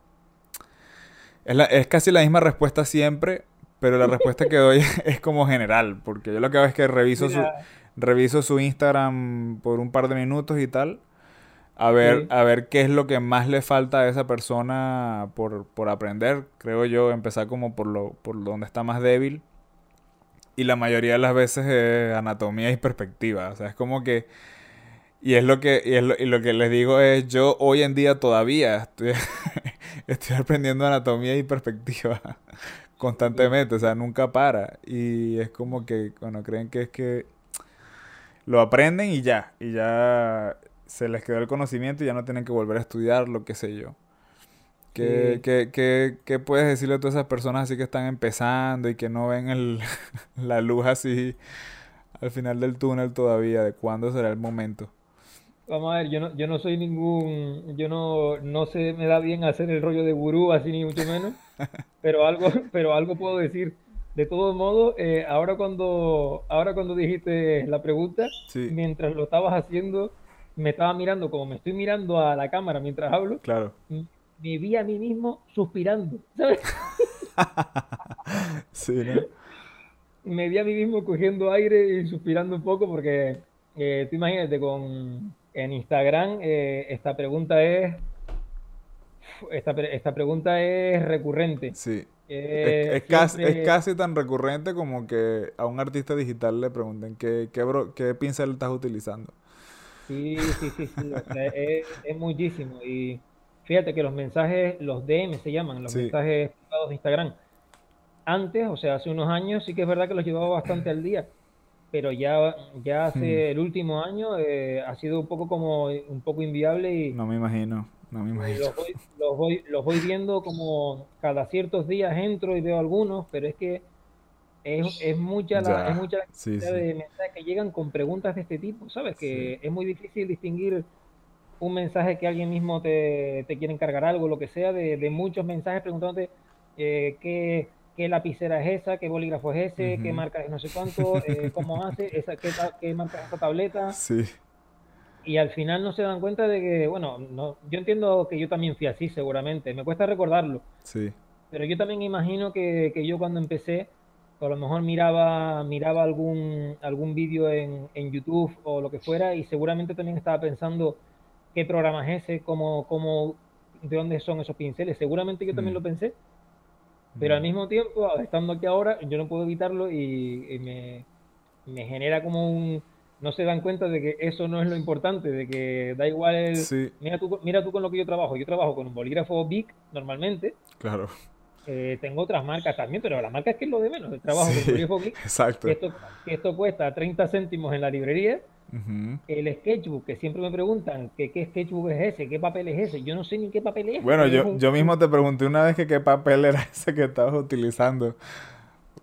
Speaker 1: Es, la, es casi la misma respuesta siempre, pero la respuesta que doy *laughs* es como general, porque yo lo que hago es que reviso su, reviso su Instagram por un par de minutos y tal, a ver, a ver qué es lo que más le falta a esa persona por, por aprender. Creo yo, empezar como por lo, por donde está más débil. Y la mayoría de las veces es anatomía y perspectiva. O sea, es como que. Y es lo que, y es lo, y lo que les digo es, yo hoy en día todavía estoy, *laughs* estoy aprendiendo anatomía y perspectiva *laughs* constantemente, o sea, nunca para. Y es como que, bueno, creen que es que lo aprenden y ya, y ya se les quedó el conocimiento y ya no tienen que volver a estudiar, lo que sé yo. ¿Qué, qué, qué, puedes decirle a todas esas personas así que están empezando y que no ven el, *laughs* la luz así al final del túnel todavía? ¿De cuándo será el momento?
Speaker 2: Vamos a ver, yo no, yo no soy ningún, yo no, no sé, me da bien hacer el rollo de gurú así ni mucho menos, *laughs* pero algo, pero algo puedo decir. De todos modos, eh, ahora cuando, ahora cuando dijiste la pregunta, mientras lo estabas haciendo, me estaba mirando como me estoy mirando a la cámara mientras hablo.
Speaker 1: Claro.
Speaker 2: Me vi a mí mismo suspirando, ¿sabes? *laughs*
Speaker 1: sí, ¿no?
Speaker 2: Me vi a mí mismo cogiendo aire y suspirando un poco porque eh, tú imagínate con en Instagram eh, esta pregunta es esta, esta pregunta es recurrente.
Speaker 1: Sí. es, casi, es, casi, tan recurrente como que a un artista digital le pregunten qué, qué, qué pincel estás utilizando.
Speaker 2: Sí, sí, sí, sí. es, muchísimo. Y fíjate que los mensajes, los DM se llaman, los mensajes privados de Instagram. Antes, o sea, hace unos años, sí que es verdad que los llevaba bastante al día. Pero ya, ya hace hmm. el último año eh, ha sido un poco como un poco inviable y.
Speaker 1: No me imagino, no me imagino.
Speaker 2: Los voy, los voy, los voy viendo como cada ciertos días entro y veo algunos, pero es que es, es mucha la, es mucha cantidad de mensajes que llegan con preguntas de este tipo, ¿sabes? Que es muy difícil distinguir un mensaje que alguien mismo te, te quiere encargar algo, lo que sea, de, de muchos mensajes preguntándote eh, qué, qué, lapicera es esa, qué bolígrafo es ese, qué marca es no sé cuánto, eh, cómo *laughs* hace, esa, qué, qué, marca es esa tableta.
Speaker 1: Sí.
Speaker 2: Y al final no se dan cuenta de que, bueno, no, yo entiendo que yo también fui así seguramente, me cuesta recordarlo.
Speaker 1: Sí.
Speaker 2: Pero yo también imagino que, que yo cuando empecé a lo mejor miraba, miraba algún, algún vídeo en, en, YouTube o lo que fuera y seguramente también estaba pensando qué programa es ese, cómo, cómo, de dónde son esos pinceles. Seguramente yo también mm. lo pensé, pero al mm. mismo tiempo, estando aquí ahora, yo no puedo evitarlo y, me, me, genera como un... No se dan cuenta de que eso no es lo importante, de que da igual el... Mira, tú, mira tú con lo que yo trabajo. Yo trabajo con un bolígrafo Bic normalmente.
Speaker 1: Claro
Speaker 2: eh, tengo otras marcas también, pero la marca es que es lo de menos. El trabajo con *laughs*
Speaker 1: Exacto.
Speaker 2: esto, esto, cuesta 30 céntimos en la librería. El sketchbook, que siempre me preguntan que qué sketchbook es ese, qué papel es ese. Yo no sé ni qué papel es.
Speaker 1: Bueno, yo, yo mismo te pregunté una vez que qué papel era *laughs* ese que estabas utilizando.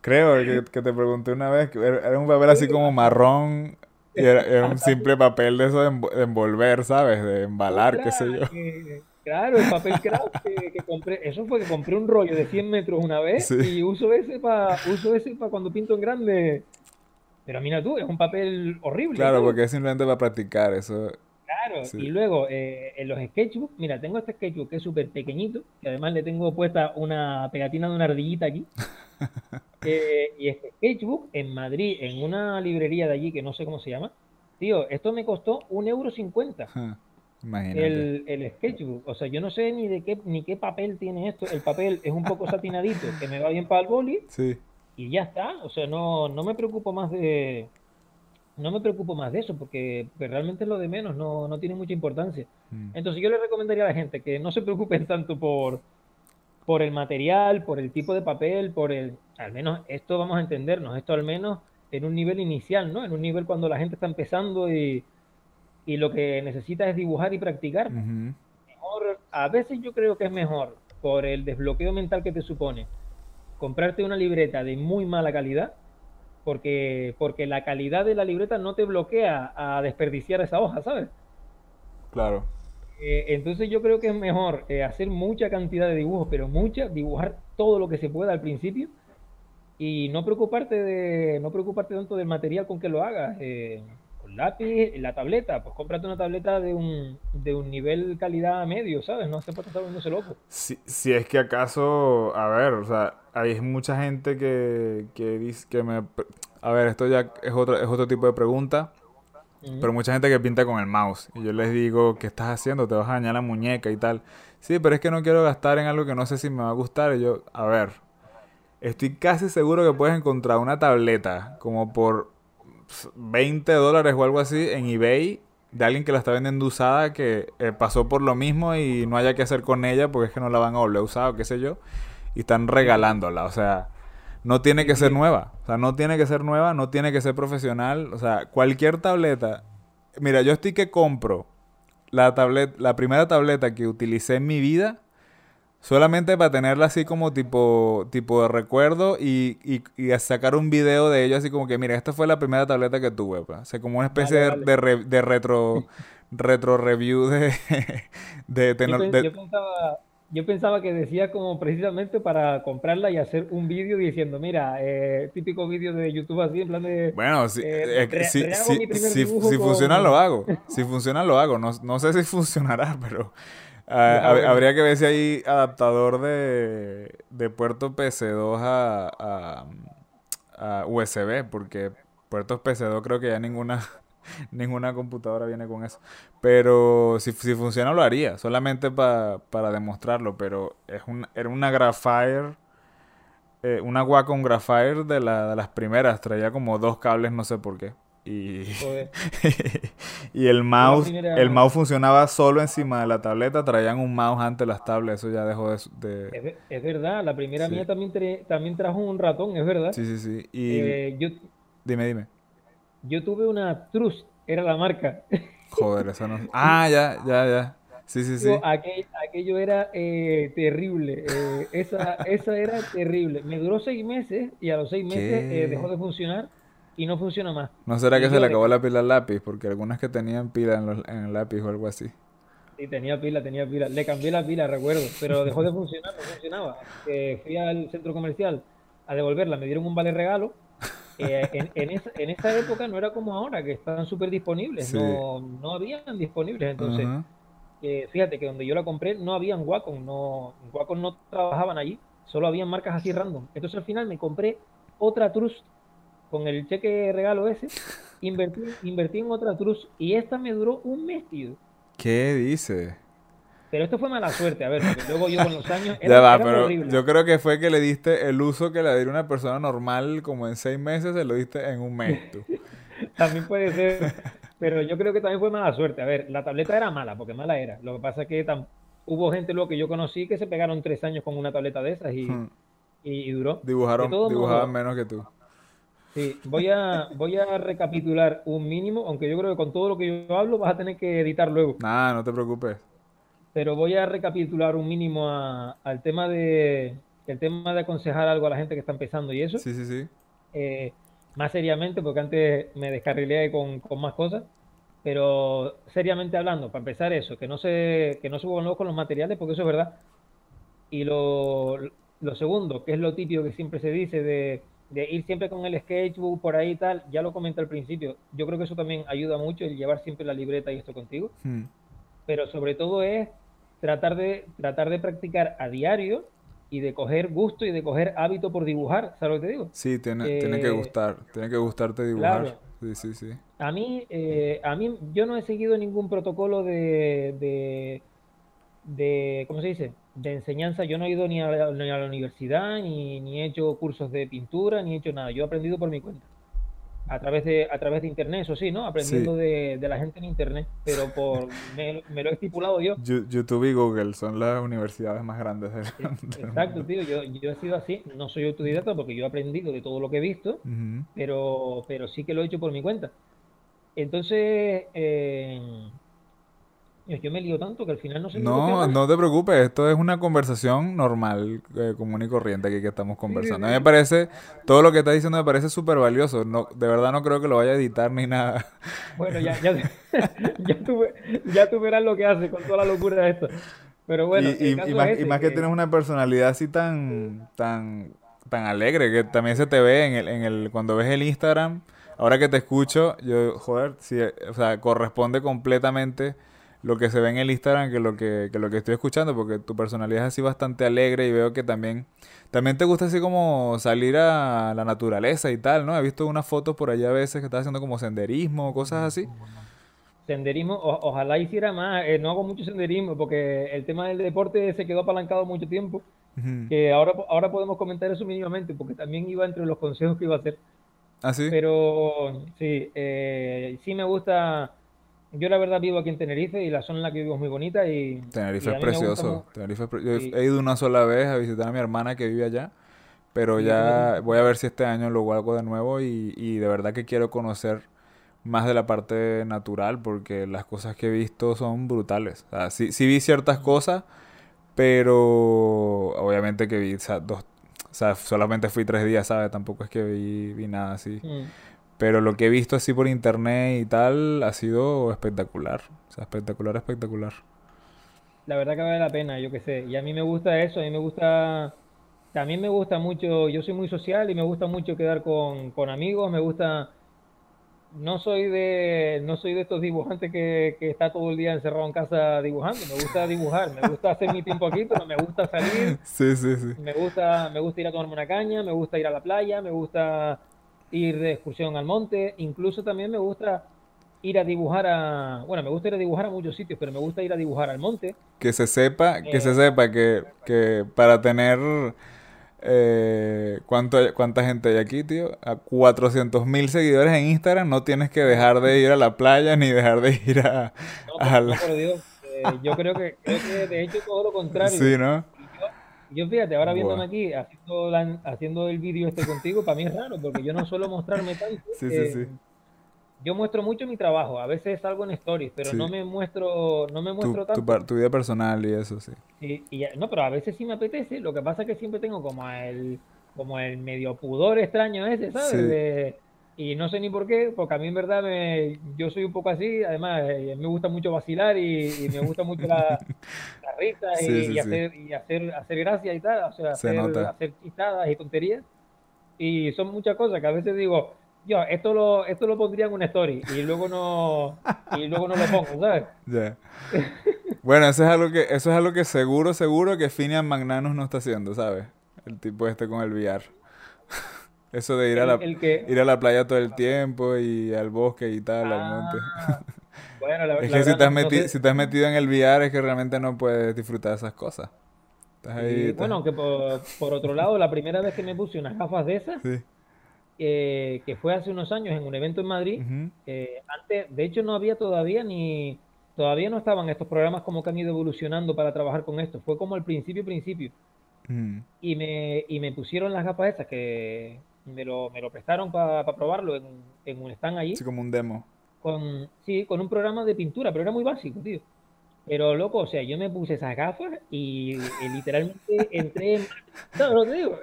Speaker 1: Creo que, que te pregunté una vez que era un papel así como marrón y era, un simple papel de eso de envolver, ¿sabes? De embalar, qué sé yo.
Speaker 2: Claro, el papel craft que, compré, eso fue que compré un rollo de 100 metros una vez y uso ese para uso ese para cuando pinto en grande. Pero mira tú, es un papel horrible.
Speaker 1: Claro, porque es simplemente para practicar eso.
Speaker 2: Claro, y luego eh, en los sketchbooks, mira, tengo este sketchbook que es súper pequeñito, que además le tengo puesta una pegatina de una ardillita aquí. *laughs* Eh, y este sketchbook en Madrid, en una librería de allí que no sé cómo se llama, tío, esto me costó un euro cincuenta el, el, sketchbook. O sea, yo no sé ni de qué ni qué papel tiene esto. El papel es un poco satinadito, que me va bien para el boli.
Speaker 1: Sí.
Speaker 2: Y ya está. O sea, no, no me preocupo más de. No me preocupo más de eso, porque pues, realmente es lo de menos, no, no tiene mucha importancia. Mm. Entonces yo le recomendaría a la gente que no se preocupen tanto por, por el material, por el tipo de papel, por el. Al menos esto vamos a entendernos, esto al menos en un nivel inicial, ¿no? En un nivel cuando la gente está empezando y y lo que necesitas es dibujar y practicar. Mejor, a veces yo creo que es mejor, por el desbloqueo mental que te supone, comprarte una libreta de muy mala calidad, porque, porque la calidad de la libreta no te bloquea a desperdiciar esa hoja, ¿sabes?
Speaker 1: Claro.
Speaker 2: Eh, entonces yo creo que es mejor eh, hacer mucha cantidad de dibujos, pero mucha, dibujar todo lo que se pueda al principio y no preocuparte de no preocuparte tanto del material con que lo hagas. Eh, lápiz, la tableta, pues cómprate una tableta de un, de un nivel calidad medio, ¿sabes? No hace falta estar ese loco.
Speaker 1: Si, si es que acaso, a ver, o sea, hay mucha gente que, que dice que me... A ver, esto ya es otro, es otro tipo de pregunta. Pero mucha gente que pinta con el mouse. Y yo les digo, ¿qué estás haciendo? Te vas a dañar la muñeca y tal. Sí, pero es que no quiero gastar en algo que no sé si me va a gustar. Y yo, a ver, estoy casi seguro que puedes encontrar una tableta como por 20 dólares o algo así en eBay de alguien que la está vendiendo usada que eh, pasó por lo mismo y no haya que hacer con ella porque es que no la van a volver usada o qué sé yo. Y están regalándola. O sea, no tiene que ser nueva. O sea, no tiene que ser nueva, no tiene que ser profesional. O sea, cualquier tableta. Mira, yo estoy que compro la, la primera tableta que utilicé en mi vida solamente para tenerla así como tipo, tipo de recuerdo y, y, y, sacar un video de ello así como que, mira, esta fue la primera tableta que tuve. Pues. O sea, como una especie De, de, retro, retro review de... de,
Speaker 2: de, yo pensaba que decía como precisamente para comprarla y hacer un vídeo diciendo, mira, eh, típico vídeo de YouTube así, en plan de...
Speaker 1: Bueno, si, eh, si, si, si funciona lo hago. Si funciona lo hago. No, no sé si *laughs* funcionará, pero... Ah, habría que ver si hay adaptador de, de puerto PC2 a, a, a USB, porque puertos PC2 creo que ya ninguna *laughs* Ninguna computadora viene con eso. Pero si, si funciona lo haría, solamente para demostrarlo. Pero es un, era una Graphire, eh, una Wacom de, la, de las primeras. Traía como dos cables, no sé por qué. Y, *laughs* y el mouse el mouse funcionaba solo encima de la tableta traían un mouse antes las tablets eso ya dejó
Speaker 2: de, Es, verdad la primera mía también también trajo un ratón es verdad
Speaker 1: sí sí sí y eh, yo... dime dime
Speaker 2: yo tuve una Trust, era la marca. *laughs*
Speaker 1: Joder, eso no. Ah, ya, ya, ya. Sí, sí, sí.
Speaker 2: aquello era eh, terrible. Eh, esa, esa era terrible. Me duró seis meses y a los seis meses eh, dejó de funcionar y no funciona más.
Speaker 1: ¿No será que se le acabó la pila al lápiz? Porque algunas que tenían pila en, los, en el lápiz o algo así.
Speaker 2: Sí, tenía pila, tenía pila. Le cambié la pila, recuerdo, pero dejó de funcionar, no funcionaba. fui al centro comercial a devolverla, me dieron un vale regalo eh, en, esa, época no era como ahora, que estaban súper disponibles, no, no habían disponibles. Entonces, eh, fíjate que donde yo la compré no habían Wacom, no, Wacom no trabajaban allí, solo habían marcas así random. Entonces al final me compré otra Trust con el cheque regalo ese, *laughs* invertí, invertí en otra Trust y esta me duró un mes, tío.
Speaker 1: ¿Qué dice?
Speaker 2: Pero esto fue mala suerte, a ver, porque luego yo con los años. *laughs* Era, ya va, pero
Speaker 1: yo creo que fue que le diste el uso que le daría una persona normal como en seis meses, se lo diste en un mes tú. *laughs*
Speaker 2: también puede ser, pero yo creo que también fue mala suerte. A ver, la tableta era mala, porque mala era. Lo que pasa es que hubo gente luego que yo conocí que se pegaron tres años con una tableta de esas y, hmm. y, duró.
Speaker 1: Dibujaron, dibujaban menos que tú.
Speaker 2: Sí, voy a, voy a recapitular un mínimo, aunque yo creo que con todo lo que yo hablo vas a tener que editar luego.
Speaker 1: Nada, no te preocupes
Speaker 2: pero voy a recapitular un mínimo al tema de el tema de aconsejar algo a la gente que está empezando y eso.
Speaker 1: Sí, sí, sí.
Speaker 2: Eh, más seriamente, porque antes me descarrilé con, con, más cosas, pero seriamente hablando, para empezar eso, que no se, que no se vuelvan con los materiales, porque eso es verdad. Y lo, lo segundo, que es lo típico que siempre se dice de, de, ir siempre con el sketchbook por ahí y tal, ya lo comenté al principio, yo creo que eso también ayuda mucho, el llevar siempre la libreta y esto contigo. Hmm. Pero sobre todo es tratar de, tratar de practicar a diario y de coger gusto y de coger hábito por dibujar, ¿sabes lo que te digo?
Speaker 1: Sí, tiene, tiene que eh, gustar, tiene que gustarte dibujar. Sí, sí, sí.
Speaker 2: A mí, eh, a mí, yo no he seguido ningún protocolo de, de, de, ¿cómo se dice? De enseñanza. Yo no he ido ni a, ni a la universidad, ni, ni he hecho cursos de pintura, ni he hecho nada. Yo he aprendido por mi cuenta a través de a través de internet, eso sí, ¿no? Aprendiendo de, de, la gente en internet, pero por *laughs* me, lo he estipulado yo.
Speaker 1: YouTube y Google son las universidades más grandes del,
Speaker 2: Exacto, tío, yo, yo, he sido así, no soy autodidacta porque yo he aprendido de todo lo que he visto, pero, pero sí que lo he hecho por mi cuenta. Entonces, eh, yo me lío tanto que al final no sé
Speaker 1: No, no te preocupes, esto es una conversación normal, eh, común y corriente aquí que estamos conversando. A mí me parece, todo lo que estás diciendo me parece súper valioso. No, de verdad no creo que lo vaya a editar ni nada.
Speaker 2: Bueno, ya, ya, *laughs* ya, tú, ya tú verás lo que hace con toda la locura de esto. Pero bueno,
Speaker 1: y, más, que... tienes una personalidad así tan, tan, tan alegre, que también se te ve en el, en el, cuando ves el Instagram. Ahora que te escucho, yo, joder, sí, o sea, corresponde completamente lo que se ve en el Instagram que lo que, que, lo que estoy escuchando, porque tu personalidad es así bastante alegre y veo que también, también te gusta así como salir a la naturaleza y tal, ¿no? He visto unas fotos por allá a veces que estás haciendo como senderismo, cosas así.
Speaker 2: Senderismo, ojalá hiciera más, eh, no hago mucho senderismo porque el tema del deporte se quedó apalancado mucho tiempo, que ahora, ahora podemos comentar eso mínimamente, porque también iba entre los consejos que iba a hacer.
Speaker 1: ¿Ah, sí?
Speaker 2: Pero sí, eh, sí me gusta yo la verdad vivo aquí en Tenerife y la zona en la que vivo es muy bonita y...
Speaker 1: Tenerife es precioso. Tenerife Yo he ido una sola vez a visitar a mi hermana que vive allá, pero ya voy a ver si este año lo hago de nuevo y, y de verdad que quiero conocer más de la parte natural porque las cosas que he visto son brutales. O sea, sí, sí vi ciertas cosas, pero obviamente que vi, o sea, dos, o sea, solamente fui tres días, ¿sabes? Tampoco es que vi, vi nada así. Mm. Pero lo que he visto así por internet y tal ha sido espectacular. O sea, espectacular, espectacular.
Speaker 2: La verdad que vale la pena, yo qué sé. Y a mí me gusta eso, a mí me gusta... También me gusta mucho, yo soy muy social y me gusta mucho quedar con, con amigos, me gusta... No soy de no soy de estos dibujantes que, que está todo el día encerrado en casa dibujando, me gusta dibujar, me gusta hacer mi tiempo aquí, pero me gusta salir. *laughs*
Speaker 1: Sí, sí, sí.
Speaker 2: Me gusta me gusta ir a tomarme una caña, me gusta ir a la playa, me gusta ir de excursión al monte, incluso también me gusta ir a dibujar a, bueno, me gusta ir a dibujar a muchos sitios, pero me gusta ir a dibujar al monte.
Speaker 1: Que se sepa, que se eh, sepa que, que para tener eh, ¿cuánto, ¿cuánta gente hay aquí, tío? A 400 mil seguidores en Instagram no tienes que dejar de ir a la playa ni dejar de ir a,
Speaker 2: no, por Dios. Eh, yo creo que, creo que de hecho todo lo contrario.
Speaker 1: Sí, ¿no?
Speaker 2: Yo fíjate, ahora viéndome aquí, haciendo, haciendo el vídeo este contigo, para mí es raro, porque yo no suelo mostrarme tanto. *laughs*
Speaker 1: Sí, sí, sí.
Speaker 2: Yo muestro mucho mi trabajo, a veces salgo en stories, pero no me muestro, no me muestro
Speaker 1: tu, tanto. Tu, vida personal y eso, sí.
Speaker 2: Y, no, pero a veces sí me apetece, lo que pasa es que siempre tengo como el, como el medio pudor extraño ese, ¿sabes? De, y no sé ni por qué, porque a mí en verdad me, yo soy un poco así, además eh, me gusta mucho vacilar y, me gusta mucho la, *laughs* la risa y, hacer, y hacer, hacer gracia y tal, o sea, hacer, hacer chistadas y tonterías. Y son muchas cosas que a veces digo, yo, esto lo, esto lo pondría en una story y luego no, y luego no lo pongo, ¿sabes? *laughs*
Speaker 1: bueno, eso es algo que, eso es algo que seguro, seguro que Finian Magnanus no está haciendo, ¿sabes? El tipo este con el VR. Eso de ir a, la, ir a la playa todo el tiempo y al bosque y tal, al monte.
Speaker 2: Ah, *laughs* bueno, la,
Speaker 1: es que si, te has metido, si has metido en el VR es que realmente no puedes disfrutar de esas cosas.
Speaker 2: Bueno, aunque por, otro lado, la primera vez que me puse unas gafas de esas, eh, que fue hace unos años en un evento en Madrid, eh, antes, de hecho no había todavía ni, todavía no estaban estos programas como que han ido evolucionando para trabajar con esto, fue como al principio, principio. y, me, y me pusieron las gafas esas que me lo, me lo prestaron para probarlo en, en, un stand allí.
Speaker 1: Sí, como un demo.
Speaker 2: Con, sí, con un programa de pintura, pero era muy básico, tío. Pero loco, o sea, yo me puse esas gafas y, literalmente *laughs* entré en... No, lo digo.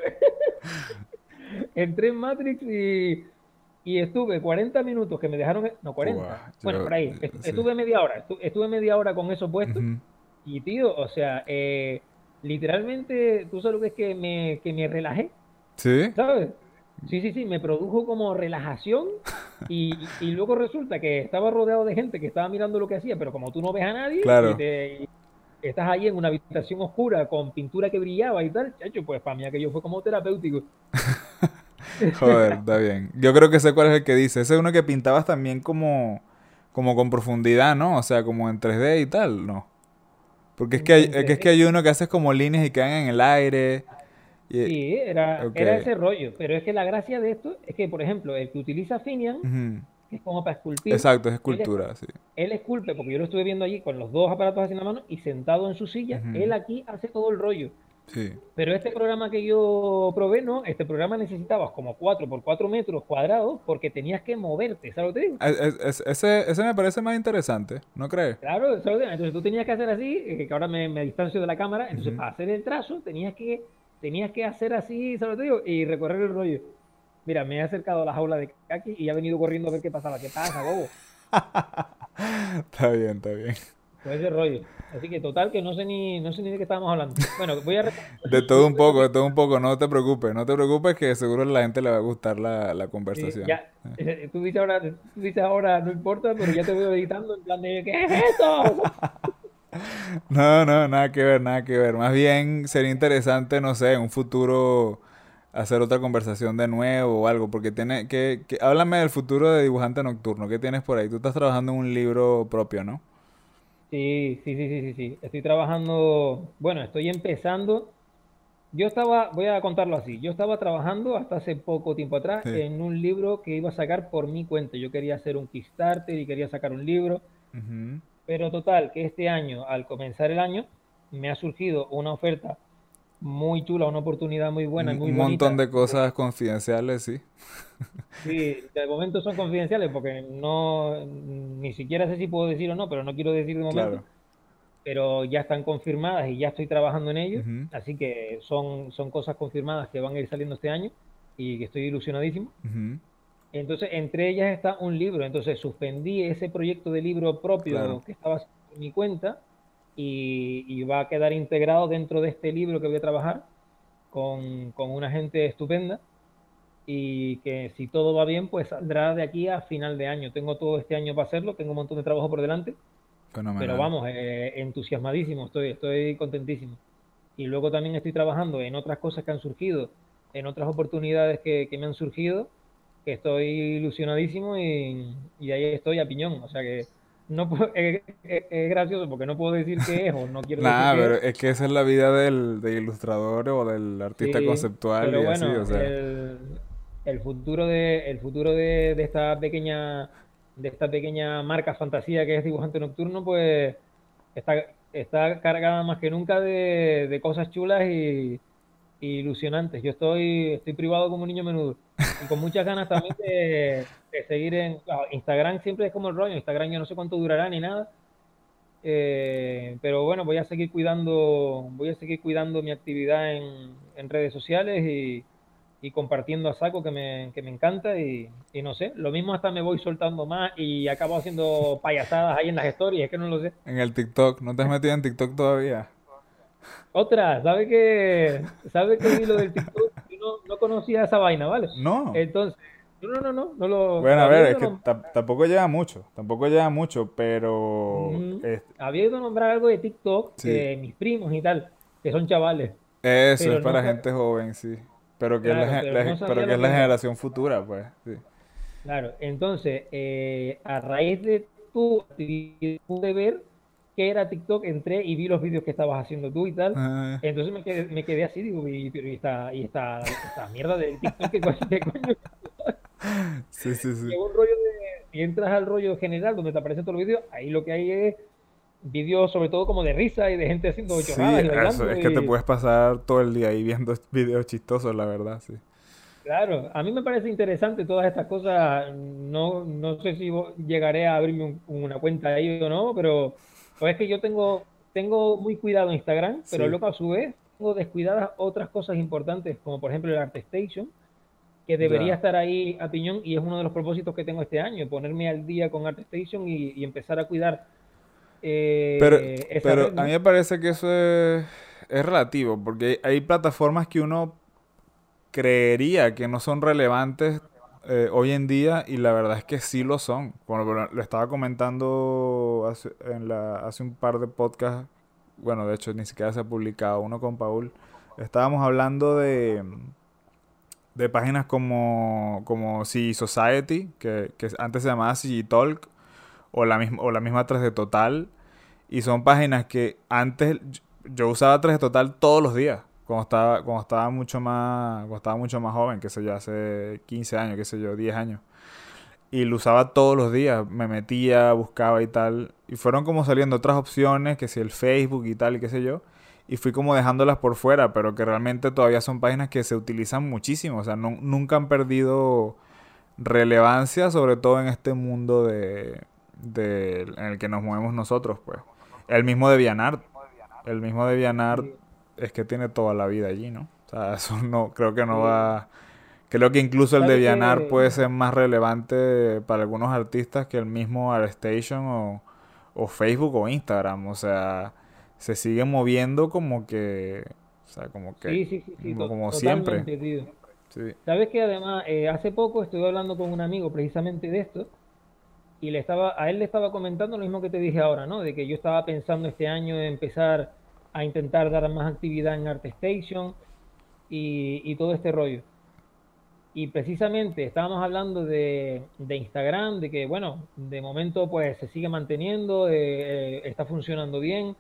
Speaker 2: *laughs* entré en Matrix y, y estuve 40 minutos que me dejaron... No, 40. bueno, por ahí. Estuve media hora. Estuve, media hora con eso puesto. Y, tío, o sea, eh, literalmente, tú sabes lo que es que me, que me relajé.
Speaker 1: Sí.
Speaker 2: ¿Sabes? Sí, sí, sí, me produjo como relajación *laughs* y, y, luego resulta que estaba rodeado de gente que estaba mirando lo que hacía, pero como tú no ves a nadie, estás ahí en una habitación oscura con pintura que brillaba y tal, chacho, pues para mí aquello fue como terapéutico. *laughs*
Speaker 1: Joder, está bien. Yo creo que sé cuál es el que dice. Ese es uno que pintabas también como, como con profundidad, ¿no? O sea, como en 3D y tal, ¿no? Porque es que hay, es que, hay uno que haces como líneas y quedan en el aire.
Speaker 2: Sí, era, era ese rollo. Pero es que la gracia de esto es que, por ejemplo, el que utiliza Finian, que es como para esculpir.
Speaker 1: Exacto, es escultura, sí.
Speaker 2: Él esculpe, porque yo lo estuve viendo allí con los dos aparatos así en la mano y sentado en su silla, él aquí hace todo el rollo. Sí. Pero este programa que yo probé, no, este programa necesitabas como 4 por 4 metros cuadrados porque tenías que moverte, ¿sabes lo que te digo?
Speaker 1: ese, ese me parece más interesante, ¿no crees?
Speaker 2: Claro, entonces tú tenías que hacer así, eh, que ahora me, me distancio de la cámara, entonces para hacer el trazo tenías que, tenías que hacer así, ¿sabes te digo? Y recorrer el rollo. Mira, me he acercado a la jaula de Kaki y ha venido corriendo a ver qué pasaba. ¿Qué pasa, bobo? *laughs*
Speaker 1: está bien, está bien.
Speaker 2: Pues ese rollo. Así que total que no sé ni, no sé ni de qué estábamos hablando. Bueno, voy a *laughs*
Speaker 1: De todo un poco, de todo un poco, no te preocupes, no te preocupes que seguro a la gente le va a gustar la, la conversación.
Speaker 2: ya, eh, *laughs* tú dices ahora, tú dices ahora, no importa, pero ya te voy editando en plan de ¿qué es esto?
Speaker 1: No, no, nada que ver, nada que ver. Más bien sería interesante, no sé, en un futuro hacer otra conversación de nuevo o algo, porque tiene que, que háblame del futuro de dibujante nocturno, ¿qué tienes por ahí? Tú estás trabajando en un libro propio, ¿no?
Speaker 2: Sí, sí, sí, sí, sí, sí. Estoy trabajando, bueno, estoy empezando. Yo estaba, voy a contarlo así, yo estaba trabajando hasta hace poco tiempo atrás en un libro que iba a sacar por mi cuenta. Yo quería hacer un Kickstarter y quería sacar un libro. Pero total, que este año, al comenzar el año, me ha surgido una oferta muy chula, una oportunidad muy buena. Muy
Speaker 1: un montón de cosas confidenciales, sí.
Speaker 2: Sí, de momento son confidenciales porque no, ni siquiera sé si puedo decir o no, pero no quiero decir de momento. Pero ya están confirmadas y ya estoy trabajando en ello, así que son, son cosas confirmadas que van a ir saliendo este año y que estoy ilusionadísimo. Entonces, entre ellas está un libro, entonces suspendí ese proyecto de libro propio que estaba en mi cuenta y, va a quedar integrado dentro de este libro que voy a trabajar con, con una gente estupenda. Y que si todo va bien, pues saldrá de aquí a final de año. Tengo todo este año para hacerlo, tengo un montón de trabajo por delante, pero vamos, eh, entusiasmadísimo, estoy, estoy contentísimo. Y luego también estoy trabajando en otras cosas que han surgido, en otras oportunidades que, que me han surgido, que estoy ilusionadísimo y, y ahí estoy a piñón. O sea que no *laughs* es, gracioso porque no puedo decir qué es o no quiero *laughs*
Speaker 1: decir pero es. que esa es la vida del, ilustrador o del artista conceptual y así, o sea.
Speaker 2: El, futuro de el futuro de, esta pequeña de esta pequeña marca fantasía que es dibujante nocturno, pues está, está cargada más que nunca de, cosas chulas y, ilusionantes. Yo estoy estoy privado como un niño menudo y con muchas ganas también de seguir en Instagram siempre es como el rollo, Instagram yo no sé cuánto durará ni nada. Eh, pero bueno, voy a seguir cuidando, voy a seguir cuidando mi actividad en, en redes sociales y, y, compartiendo a saco que me, que me encanta y, y, no sé, lo mismo hasta me voy soltando más y acabo haciendo payasadas ahí en las stories, es que no lo sé.
Speaker 1: En el TikTok, ¿no te has metido en TikTok todavía?
Speaker 2: Otra, ¿sabe que, sabe que lo del TikTok? Yo no, no conocía esa vaina, ¿vale?
Speaker 1: No.
Speaker 2: Entonces, no, no, no, no, lo...
Speaker 1: Bueno, a ver, es que tampoco lleva mucho, tampoco lleva mucho, pero...
Speaker 2: Había ido a nombrar algo de TikTok, de mis primos y tal, que son chavales.
Speaker 1: Eso, es para gente joven, sí. Pero que es la, pero que es la generación futura, pues, sí.
Speaker 2: Claro, entonces, eh, a raíz de tu pude ver qué era TikTok, entré y vi los vídeos que estabas haciendo tú y tal. Ah. Entonces me quedé, me quedé así, digo, y, y, esta, y esta, esta mierda de TikTok, ¿qué coño?
Speaker 1: Sí, sí, sí.
Speaker 2: Y entras al rollo general donde te aparecen todos los vídeos, ahí lo que hay es vídeos sobre todo como de risa y de gente haciendo chorradas
Speaker 1: sí, es que te puedes pasar todo el día ahí viendo *laughs* vídeos chistosos, la verdad, sí.
Speaker 2: Claro, a mí me parece interesante todas estas cosas. No, no sé si llegaré a abrirme una cuenta ahí o no, pero pues es que yo tengo, tengo muy cuidado Instagram, pero luego a su vez tengo descuidadas otras cosas importantes, como por ejemplo el ArtStation, que debería estar ahí a piñón y es uno de los propósitos que tengo este año, ponerme al día con ArtStation y, y empezar a cuidar.
Speaker 1: Eh, pero pero a mí me parece que eso es, relativo, porque hay plataformas que uno creería que no son relevantes eh, hoy en día y la verdad es que sí lo son. Bueno, lo estaba comentando hace, en la, hace un par de podcasts, bueno, de hecho ni siquiera se ha publicado, uno con Paul. Estábamos hablando de de páginas como, como Society, que, antes se llamaba CG Talk, o la, misma, o la misma 3D Total. Y son páginas que antes yo usaba 3D Total todos los días, cuando estaba, cuando estaba mucho más, cuando estaba mucho más joven, que sé yo, hace 15 años, qué sé yo, 10 años. Y lo usaba todos los días, me metía, buscaba y tal. Y fueron como saliendo otras opciones, que si el Facebook y tal, y qué sé yo. y fui como dejándolas por fuera, pero que realmente todavía son páginas que se utilizan muchísimo, o sea, nunca han perdido relevancia, sobre todo en este mundo de, de, en el que nos movemos nosotros, pues. El mismo de Vianart, el mismo de Vianart es que tiene toda la vida allí, ¿no? O sea, *laughs* eso no, creo que no va... Creo que incluso el de Vianar puede ser más relevante para algunos artistas que el mismo ArtStation o, o Facebook o Instagram. O sea, se sigue moviendo como que... O sea, como que... Sí, sí, sí, como, siempre.
Speaker 2: Sabes que además, eh, hace poco estuve hablando con un amigo precisamente de esto y le estaba, a él le estaba comentando lo mismo que te dije ahora, ¿no? De que yo estaba pensando este año en empezar a intentar dar más actividad en ArtStation y, todo este rollo. Y precisamente estábamos hablando de, Instagram, de que, bueno, de momento pues se sigue manteniendo, eh, eh, está funcionando bien,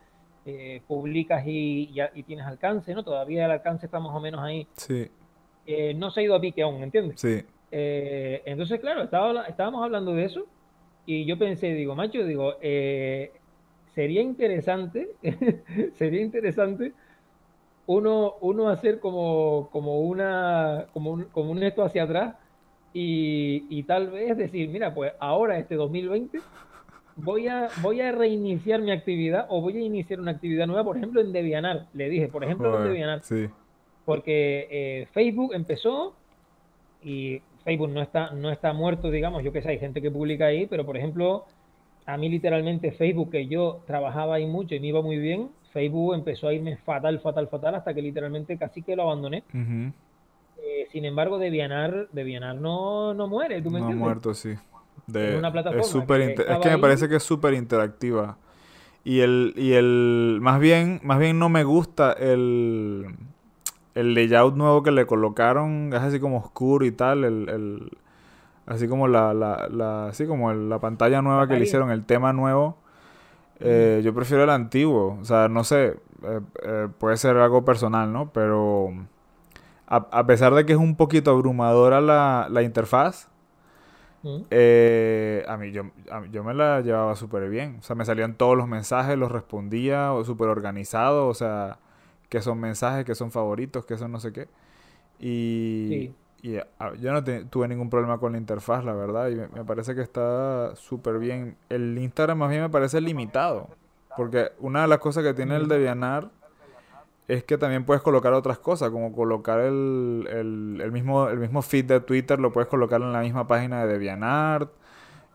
Speaker 2: eh, publicas y, y, tienes alcance, ¿no? Todavía el alcance está más o menos ahí. Sí. no se ha ido a pique aún, ¿entiendes? Sí. entonces, claro, estaba, estábamos hablando de eso y yo pensé, digo, macho, digo, sería interesante, *laughs* sería interesante uno, uno hacer como, como, una, como, un, como un esto hacia atrás y, y, tal vez decir, mira, pues ahora este 2020 voy a, voy a reiniciar mi actividad o voy a iniciar una actividad nueva, por ejemplo, en Debianar. Le dije, por ejemplo, en Debianar. Sí. Porque eh, Facebook empezó y Facebook no está, no está muerto, digamos, yo que sé, hay gente que publica ahí, pero por ejemplo, a mí literalmente Facebook, que yo trabajaba ahí mucho y me iba muy bien, Facebook empezó a irme fatal, fatal, fatal, hasta que literalmente casi que lo abandoné. Eh, sin embargo, Debianar, Debianar no, no muere, ¿tú me no ha muerto, sí.
Speaker 1: De, una plataforma es, que es que me parece que es súper interactiva. Y el, y el más bien, más bien no me gusta el, el layout nuevo que le colocaron, es así como oscuro y tal, el, así como la, la, la, así como la pantalla nueva que le hicieron, el tema nuevo eh, yo prefiero el antiguo. O sea, no sé, eh, eh, puede ser algo personal, ¿no? Pero a, pesar de que es un poquito abrumadora la, la interfaz, a, mí, yo, yo me la llevaba súper bien. O sea, me salían todos los mensajes, los respondía, súper organizado. O sea, que son mensajes, que son favoritos, que son no sé qué. Y, y ah, yo no tuve ningún problema con la interfaz, la verdad, y me, parece que está súper bien. El Instagram más bien me parece limitado, porque una de las cosas que tiene el Debianar es que también puedes colocar otras cosas, como colocar el, el, mismo, el mismo feed de Twitter, lo puedes colocar en la misma página de Debianar,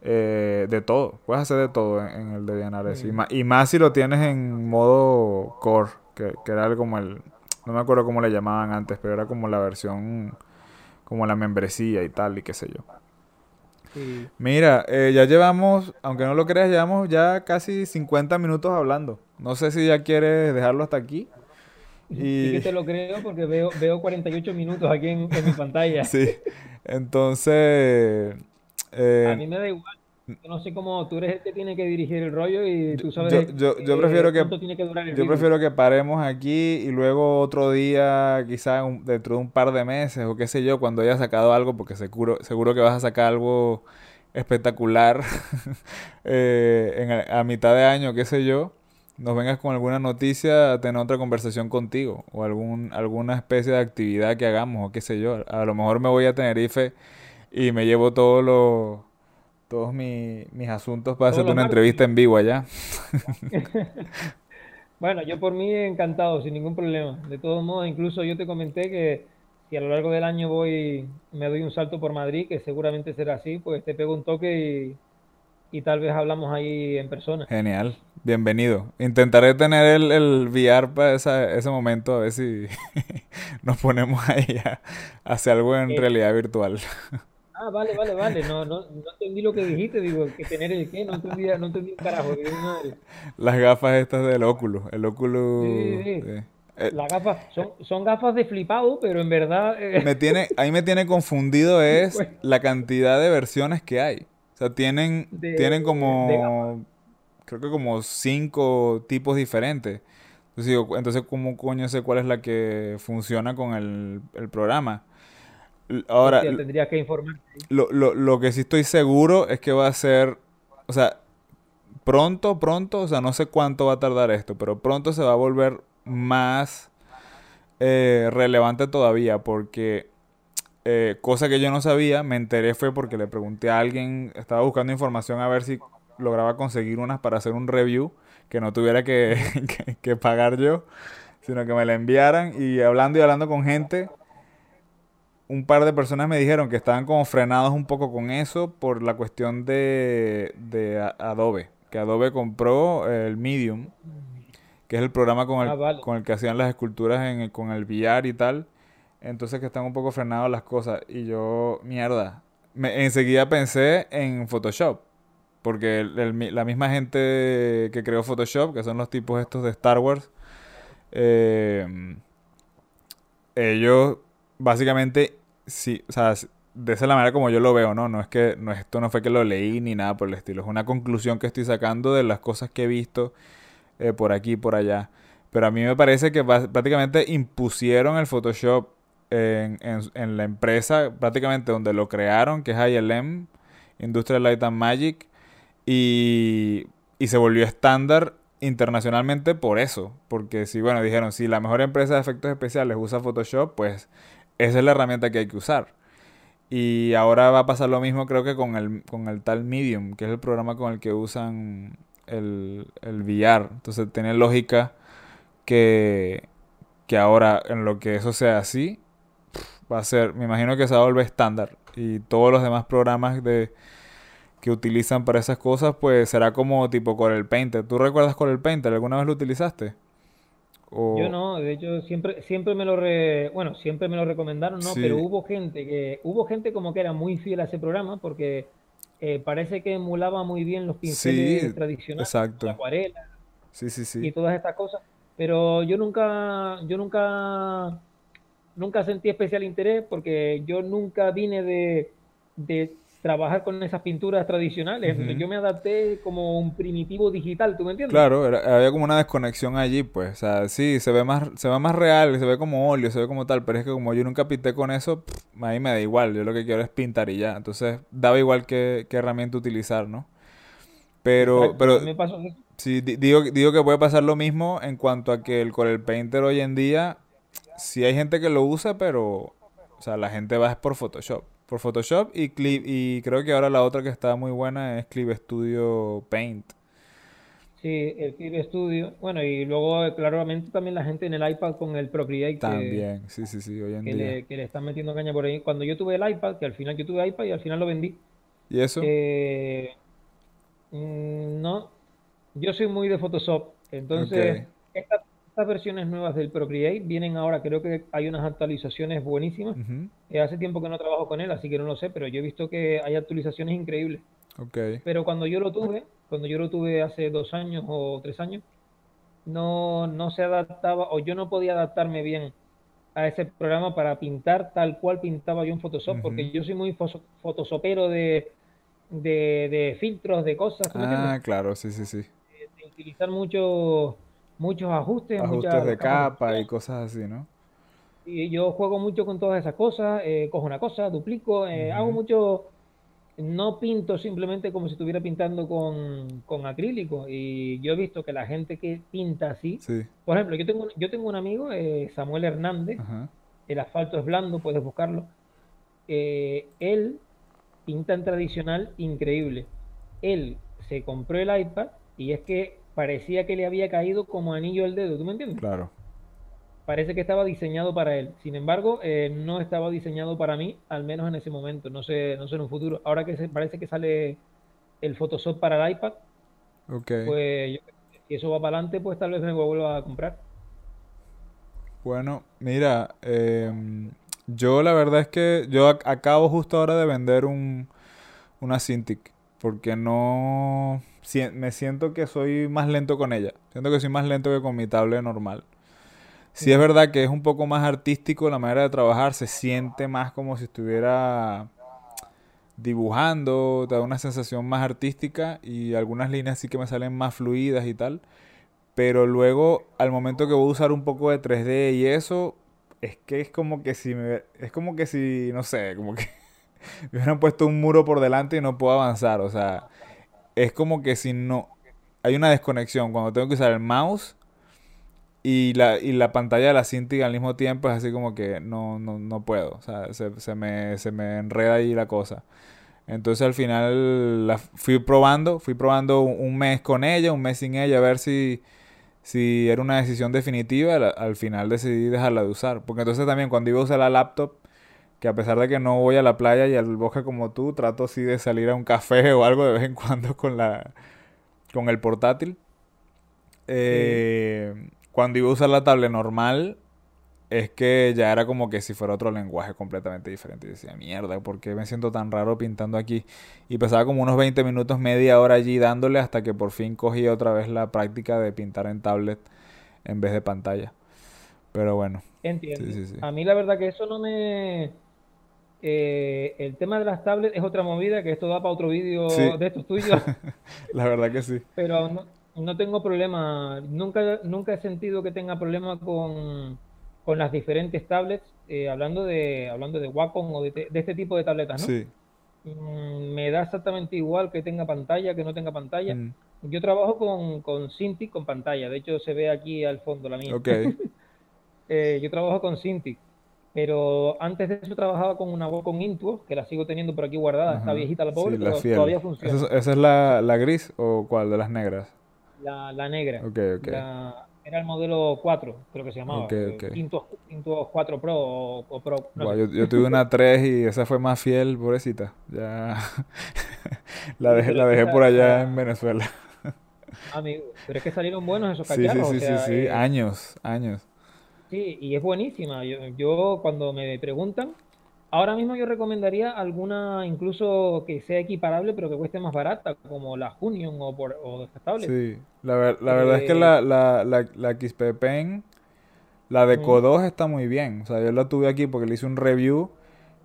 Speaker 1: eh, de todo, puedes hacer de todo en, el Debianar. Y, y, más si lo tienes en modo core, que, que era como el, no me acuerdo cómo le llamaban antes, pero era como la versión como la membresía y tal, y qué sé yo. Mira, eh, ya llevamos, aunque no lo creas, llevamos ya casi 50 minutos hablando. No sé si ya quieres dejarlo hasta aquí.
Speaker 2: Y... Sí que te lo creo porque veo, veo 48 minutos aquí en, mi pantalla. *laughs*
Speaker 1: Sí, entonces...
Speaker 2: Eh, a mí me da igual. Yo no sé cómo tú eres el que tiene que dirigir el rollo y tú sabes
Speaker 1: yo, yo, prefiero que yo prefiero que paremos aquí y luego otro día quizá dentro de un par de meses o qué sé yo cuando hayas sacado algo porque seguro seguro que vas a sacar algo espectacular *laughs* eh, a mitad de año qué sé yo nos vengas con alguna noticia a tener otra conversación contigo o algún alguna especie de actividad que hagamos o qué sé yo. A lo mejor me voy a Tenerife y me llevo todo lo todos mis asuntos para hacerte una entrevista en vivo allá. *laughs*
Speaker 2: bueno, yo por mí encantado, sin ningún problema. De todos modos, incluso yo te comenté que si a lo largo del año voy, me doy un salto por Madrid, que seguramente será así, pues te pego un toque y, tal vez hablamos ahí en persona.
Speaker 1: Genial, bienvenido. Intentaré tener el, el VR para ese momento, a ver si *laughs* nos ponemos ahí a, hacer algo en realidad virtual. *laughs*
Speaker 2: Ah, vale, vale, vale. No, no, no entendí lo que dijiste. Digo, que tener el qué. No entendí, no entendí un carajo.
Speaker 1: Las gafas estas del óculo. El óculo. Sí, sí.
Speaker 2: Eh, Las gafas son, son gafas de flipado, pero en verdad.
Speaker 1: Eh, me tiene, ahí me tiene confundido es pues. la cantidad de versiones que hay. O sea, tienen, tienen como. Creo que como cinco tipos diferentes. Entonces, digo, entonces, ¿cómo coño sé cuál es la que funciona con el, el programa? Ahora,
Speaker 2: tendría que informar.
Speaker 1: Lo, lo, lo que sí estoy seguro es que va a ser, o sea, pronto, pronto, o sea, no sé cuánto va a tardar esto, pero pronto se va a volver más eh, relevante todavía porque eh, cosa que yo no sabía, me enteré fue porque le pregunté a alguien, estaba buscando información a ver si lograba conseguir unas para hacer un review que no tuviera que, *laughs* que, pagar yo, sino que me la enviaran y hablando y hablando con gente, un par de personas me dijeron que estaban como frenados un poco con eso por la cuestión de, de Adobe, que Adobe compró el Medium, que es el programa con el, ah, con el que hacían las esculturas en, con el VR y tal. Entonces que están un poco frenados las cosas. Y yo, mierda. Me, enseguida pensé en Photoshop. Porque la misma gente que creó Photoshop, que son los tipos estos de Star Wars, eh, ellos básicamente, sí, o sea, de esa manera como yo lo veo, ¿no? No es que no, esto no fue que lo leí ni nada por el estilo. Es una conclusión que estoy sacando de las cosas que he visto eh, por aquí y por allá. Pero a mí me parece que prácticamente impusieron el Photoshop en, la empresa prácticamente donde lo crearon, que es ILM, Industrial Light and Magic, y, y se volvió estándar internacionalmente por eso. Porque si, bueno, dijeron, si la mejor empresa de efectos especiales usa Photoshop, pues esa es la herramienta que hay que usar. Y ahora va a pasar lo mismo creo que con el, con el tal Medium, que es el programa con el que usan el, el VR. Entonces tiene lógica que, que ahora en lo que eso sea así, va a ser, me imagino que se va a volver estándar y todos los demás programas de que utilizan para esas cosas, pues será como tipo Corel Painter. ¿Tú recuerdas Corel Painter? ¿Alguna vez lo utilizaste?
Speaker 2: Yo no, de hecho siempre siempre me lo bueno, siempre me lo recomendaron, no, pero hubo gente que hubo gente como que era muy fiel a ese programa porque eh, parece que emulaba muy bien los pinceles tradicionales, exacto. la acuarela.
Speaker 1: Sí, sí, sí.
Speaker 2: Y todas estas cosas, pero yo nunca yo nunca nunca sentí especial interés porque yo nunca vine de, trabajar con esas pinturas tradicionales. Yo me adapté como un primitivo digital, ¿tú me entiendes?
Speaker 1: Claro, había como una desconexión allí, pues. O sea, sí, se ve más, se ve más real, se ve como óleo, se ve como tal, pero es que como yo nunca pinté con eso, a mí me da igual. Yo lo que quiero es pintar y ya. Entonces, daba igual qué, herramienta utilizar, ¿no? Pero, pero me pasó sí, digo, digo que puede pasar lo mismo en cuanto a que el Corel Painter hoy en día sí hay gente que lo usa, pero, o sea, la gente va por Photoshop. Por Photoshop y Clip, y creo que ahora la otra que está muy buena es Clip Studio Paint.
Speaker 2: Sí, el Clip Studio. Bueno, y luego claramente también la gente en el iPad con el Procreate.
Speaker 1: También, sí, sí, sí, hoy en
Speaker 2: que
Speaker 1: día.
Speaker 2: Le, que le están metiendo caña por ahí. Cuando yo tuve el iPad, que al final yo tuve iPad y al final lo vendí.
Speaker 1: ¿Y eso?
Speaker 2: Eh, mm, no, yo soy muy de Photoshop. Entonces, esta estas versiones nuevas del Procreate vienen ahora, creo que hay unas actualizaciones buenísimas. Eh, hace tiempo que no trabajo con él, así que no lo sé, pero yo he visto que hay actualizaciones increíbles.
Speaker 1: Okay.
Speaker 2: Pero cuando yo lo tuve, cuando yo lo tuve hace dos años o tres años, no, no se adaptaba o yo no podía adaptarme bien a ese programa para pintar tal cual pintaba yo en Photoshop, porque yo soy muy fotosopero de, de, filtros, de cosas.
Speaker 1: Ah, claro, sí, sí, sí.
Speaker 2: de utilizar mucho muchos ajustes.
Speaker 1: Ajustes de capa y cosas así, ¿no?
Speaker 2: Y yo juego mucho con todas esas cosas, eh, cojo una cosa, duplico, eh, hago mucho, no pinto simplemente como si estuviera pintando con, acrílico. Y yo he visto que la gente que pinta así, por ejemplo, yo tengo, yo tengo un amigo, eh, Samuel Hernández, el asfalto es blando, puedes buscarlo. él pinta en tradicional increíble. Él se compró el iPad y es que parecía que le había caído como anillo al dedo, ¿tú me entiendes?
Speaker 1: Claro.
Speaker 2: Parece que estaba diseñado para él. Sin embargo, eh, no estaba diseñado para mí, al menos en ese momento. No sé, no sé en un futuro. Ahora que se, parece que sale el Photoshop para el iPad,
Speaker 1: okay.
Speaker 2: pues si eso va para adelante, pues tal vez me vuelva a comprar.
Speaker 1: Bueno, mira, em, yo la verdad es que yo acabo justo ahora de vender un, una Cintiq porque no me siento que soy más lento con ella. Siento que soy más lento que con mi tablet normal. Si es verdad que es un poco más artístico la manera de trabajar, se siente más como si estuviera dibujando, te da una sensación más artística y algunas líneas sí que me salen más fluidas y tal. Pero luego, al momento que voy a usar un poco de 3D y eso, es que es como que si me, es como que si, no sé, como que *laughs* me hubieran puesto un muro por delante y no puedo avanzar. O sea, es como que si no... Hay una desconexión. Cuando tengo que usar el mouse, y la, y la pantalla de la Cintiq al mismo tiempo es así como que no, no, no puedo. O sea, se, se, me, se me enreda ahí la cosa. Entonces al final la fui probando, fui probando un mes con ella, un mes sin ella, a ver si, si era una decisión definitiva. Al, final decidí dejarla de usar. Porque entonces también cuando iba a usar la laptop, que a pesar de que no voy a la playa y al bosque como tú, trato así de salir a un café *laughs* o algo de vez en cuando con la con el portátil. Eh, cuando iba a usar la tablet normal, es que ya era como que si fuera otro lenguaje completamente diferente. Y decía, mierda, ¿por qué me siento tan raro pintando aquí? Y pasaba como unos 20 minutos, media hora allí dándole hasta que por fin cogí otra vez la práctica de pintar en tablet en vez de pantalla. Pero bueno.
Speaker 2: Entiendo. A mí la verdad que eso no me... Eh, el tema de las tablets es otra movida que esto da para otro vídeo de estos tuyos. *laughs*
Speaker 1: la verdad que sí.
Speaker 2: Pero no, no tengo problema, nunca, nunca he sentido que tenga problema con, con las diferentes tablets, eh, hablando de hablando de Wacom o de, este tipo de tabletas, ¿no? Sí. Mm, me da exactamente igual que tenga pantalla, que no tenga pantalla. Mm. Yo trabajo con, con Cintiq con pantalla, de hecho se ve aquí al fondo la mía. Okay. *laughs* eh, yo trabajo con Cintiq, pero antes de eso trabajaba con una Wacom Intuos, que la sigo teniendo por aquí guardada, está viejita la pobre, pero todavía funciona.
Speaker 1: ¿Esa, es la, la gris o cuál de las negras?
Speaker 2: la, la negra. era el modelo 4, creo que se llamaba. Okay, Quinto, 4 Pro o, Pro.
Speaker 1: yo, tuve una 3 y esa fue más fiel, pobrecita. Ya *laughs* la dejé, la dejé por allá en Venezuela. *laughs*
Speaker 2: Amigo, pero es que salieron buenos esos
Speaker 1: cacharros. Sí, sí, sí, sí, eh, años, años.
Speaker 2: Sí, y es buenísima. Yo, yo cuando me preguntan, Ahora mismo yo recomendaría alguna incluso que sea equiparable pero que cueste más barata, como la Junion o, por, o
Speaker 1: Sí, la, verdad es que la, la, la, la XP Pen, la de Co2 está muy bien. O sea, yo la tuve aquí porque le hice un review,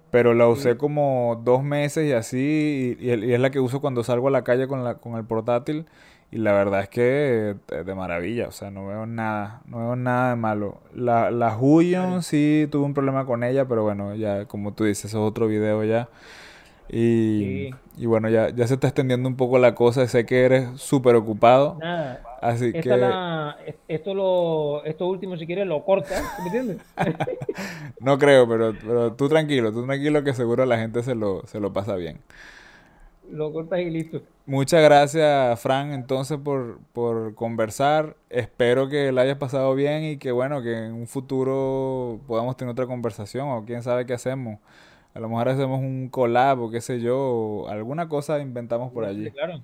Speaker 1: pero la usé como dos meses y así, y, y, es la que uso cuando salgo a la calle con, la, con el portátil. Y la verdad es que de maravilla, o sea, no veo nada, no veo nada de malo. La, la Huyon sí tuve un problema con ella, pero bueno, ya como tú dices, eso es otro video ya. Y, y bueno, ya, ya se está extendiendo un poco la cosa, sé que eres súper ocupado. Nada. Así que...
Speaker 2: esto, lo, esto último, si quieres, lo cortas, ¿me entiendes? *laughs*
Speaker 1: no creo, pero, pero tú tranquilo, tú tranquilo que seguro la gente se lo, se lo pasa bien
Speaker 2: lo cortas y listo.
Speaker 1: Muchas gracias, Fran, entonces, por, por conversar. Espero que la hayas pasado bien y que, bueno, que en un futuro podamos tener otra conversación o quién sabe qué hacemos. A lo mejor hacemos un collab o qué sé yo, o alguna cosa inventamos por allí.
Speaker 2: claro.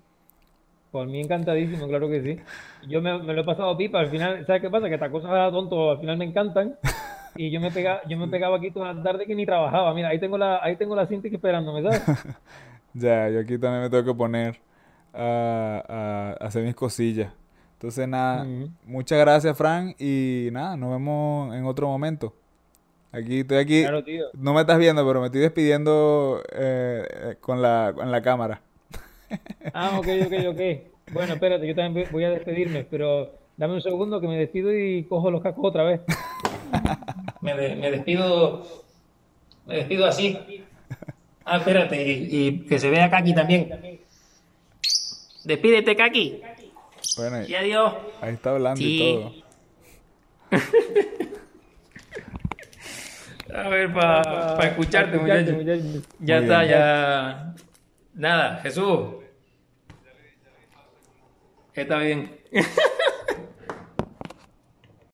Speaker 2: Por mí encantadísimo, claro que sí. Yo me, lo he pasado pipa, al final, ¿sabes qué pasa? Que estas cosas tonto, al final me encantan. *laughs* Y yo me pegaba, yo me pegaba aquí toda la tarde que ni trabajaba. Mira, ahí tengo la, ahí tengo la cinta esperándome, ¿sabes? *laughs*
Speaker 1: Ya, yo aquí también me tengo que poner a, hacer mis cosillas. Entonces, nada, muchas gracias, Fran, y nada, nos vemos en otro momento. Aquí estoy aquí. No me estás viendo, pero me estoy despidiendo eh, eh, con, la, con la cámara. *laughs*
Speaker 2: Ah, ok, ok, ok. Bueno, espérate, yo también voy a despedirme, pero dame un segundo que me despido y cojo los cascos otra vez. *laughs* me, me despido. Me despido así. Ah, espérate, y, que se vea Kaki también. Despídete, Kaki. Bueno, y adiós.
Speaker 1: Ahí está hablando y todo. *laughs*
Speaker 2: A ver, para pa escucharte, muchachos. Ya está, ya. Nada, Jesús. Está bien. *laughs*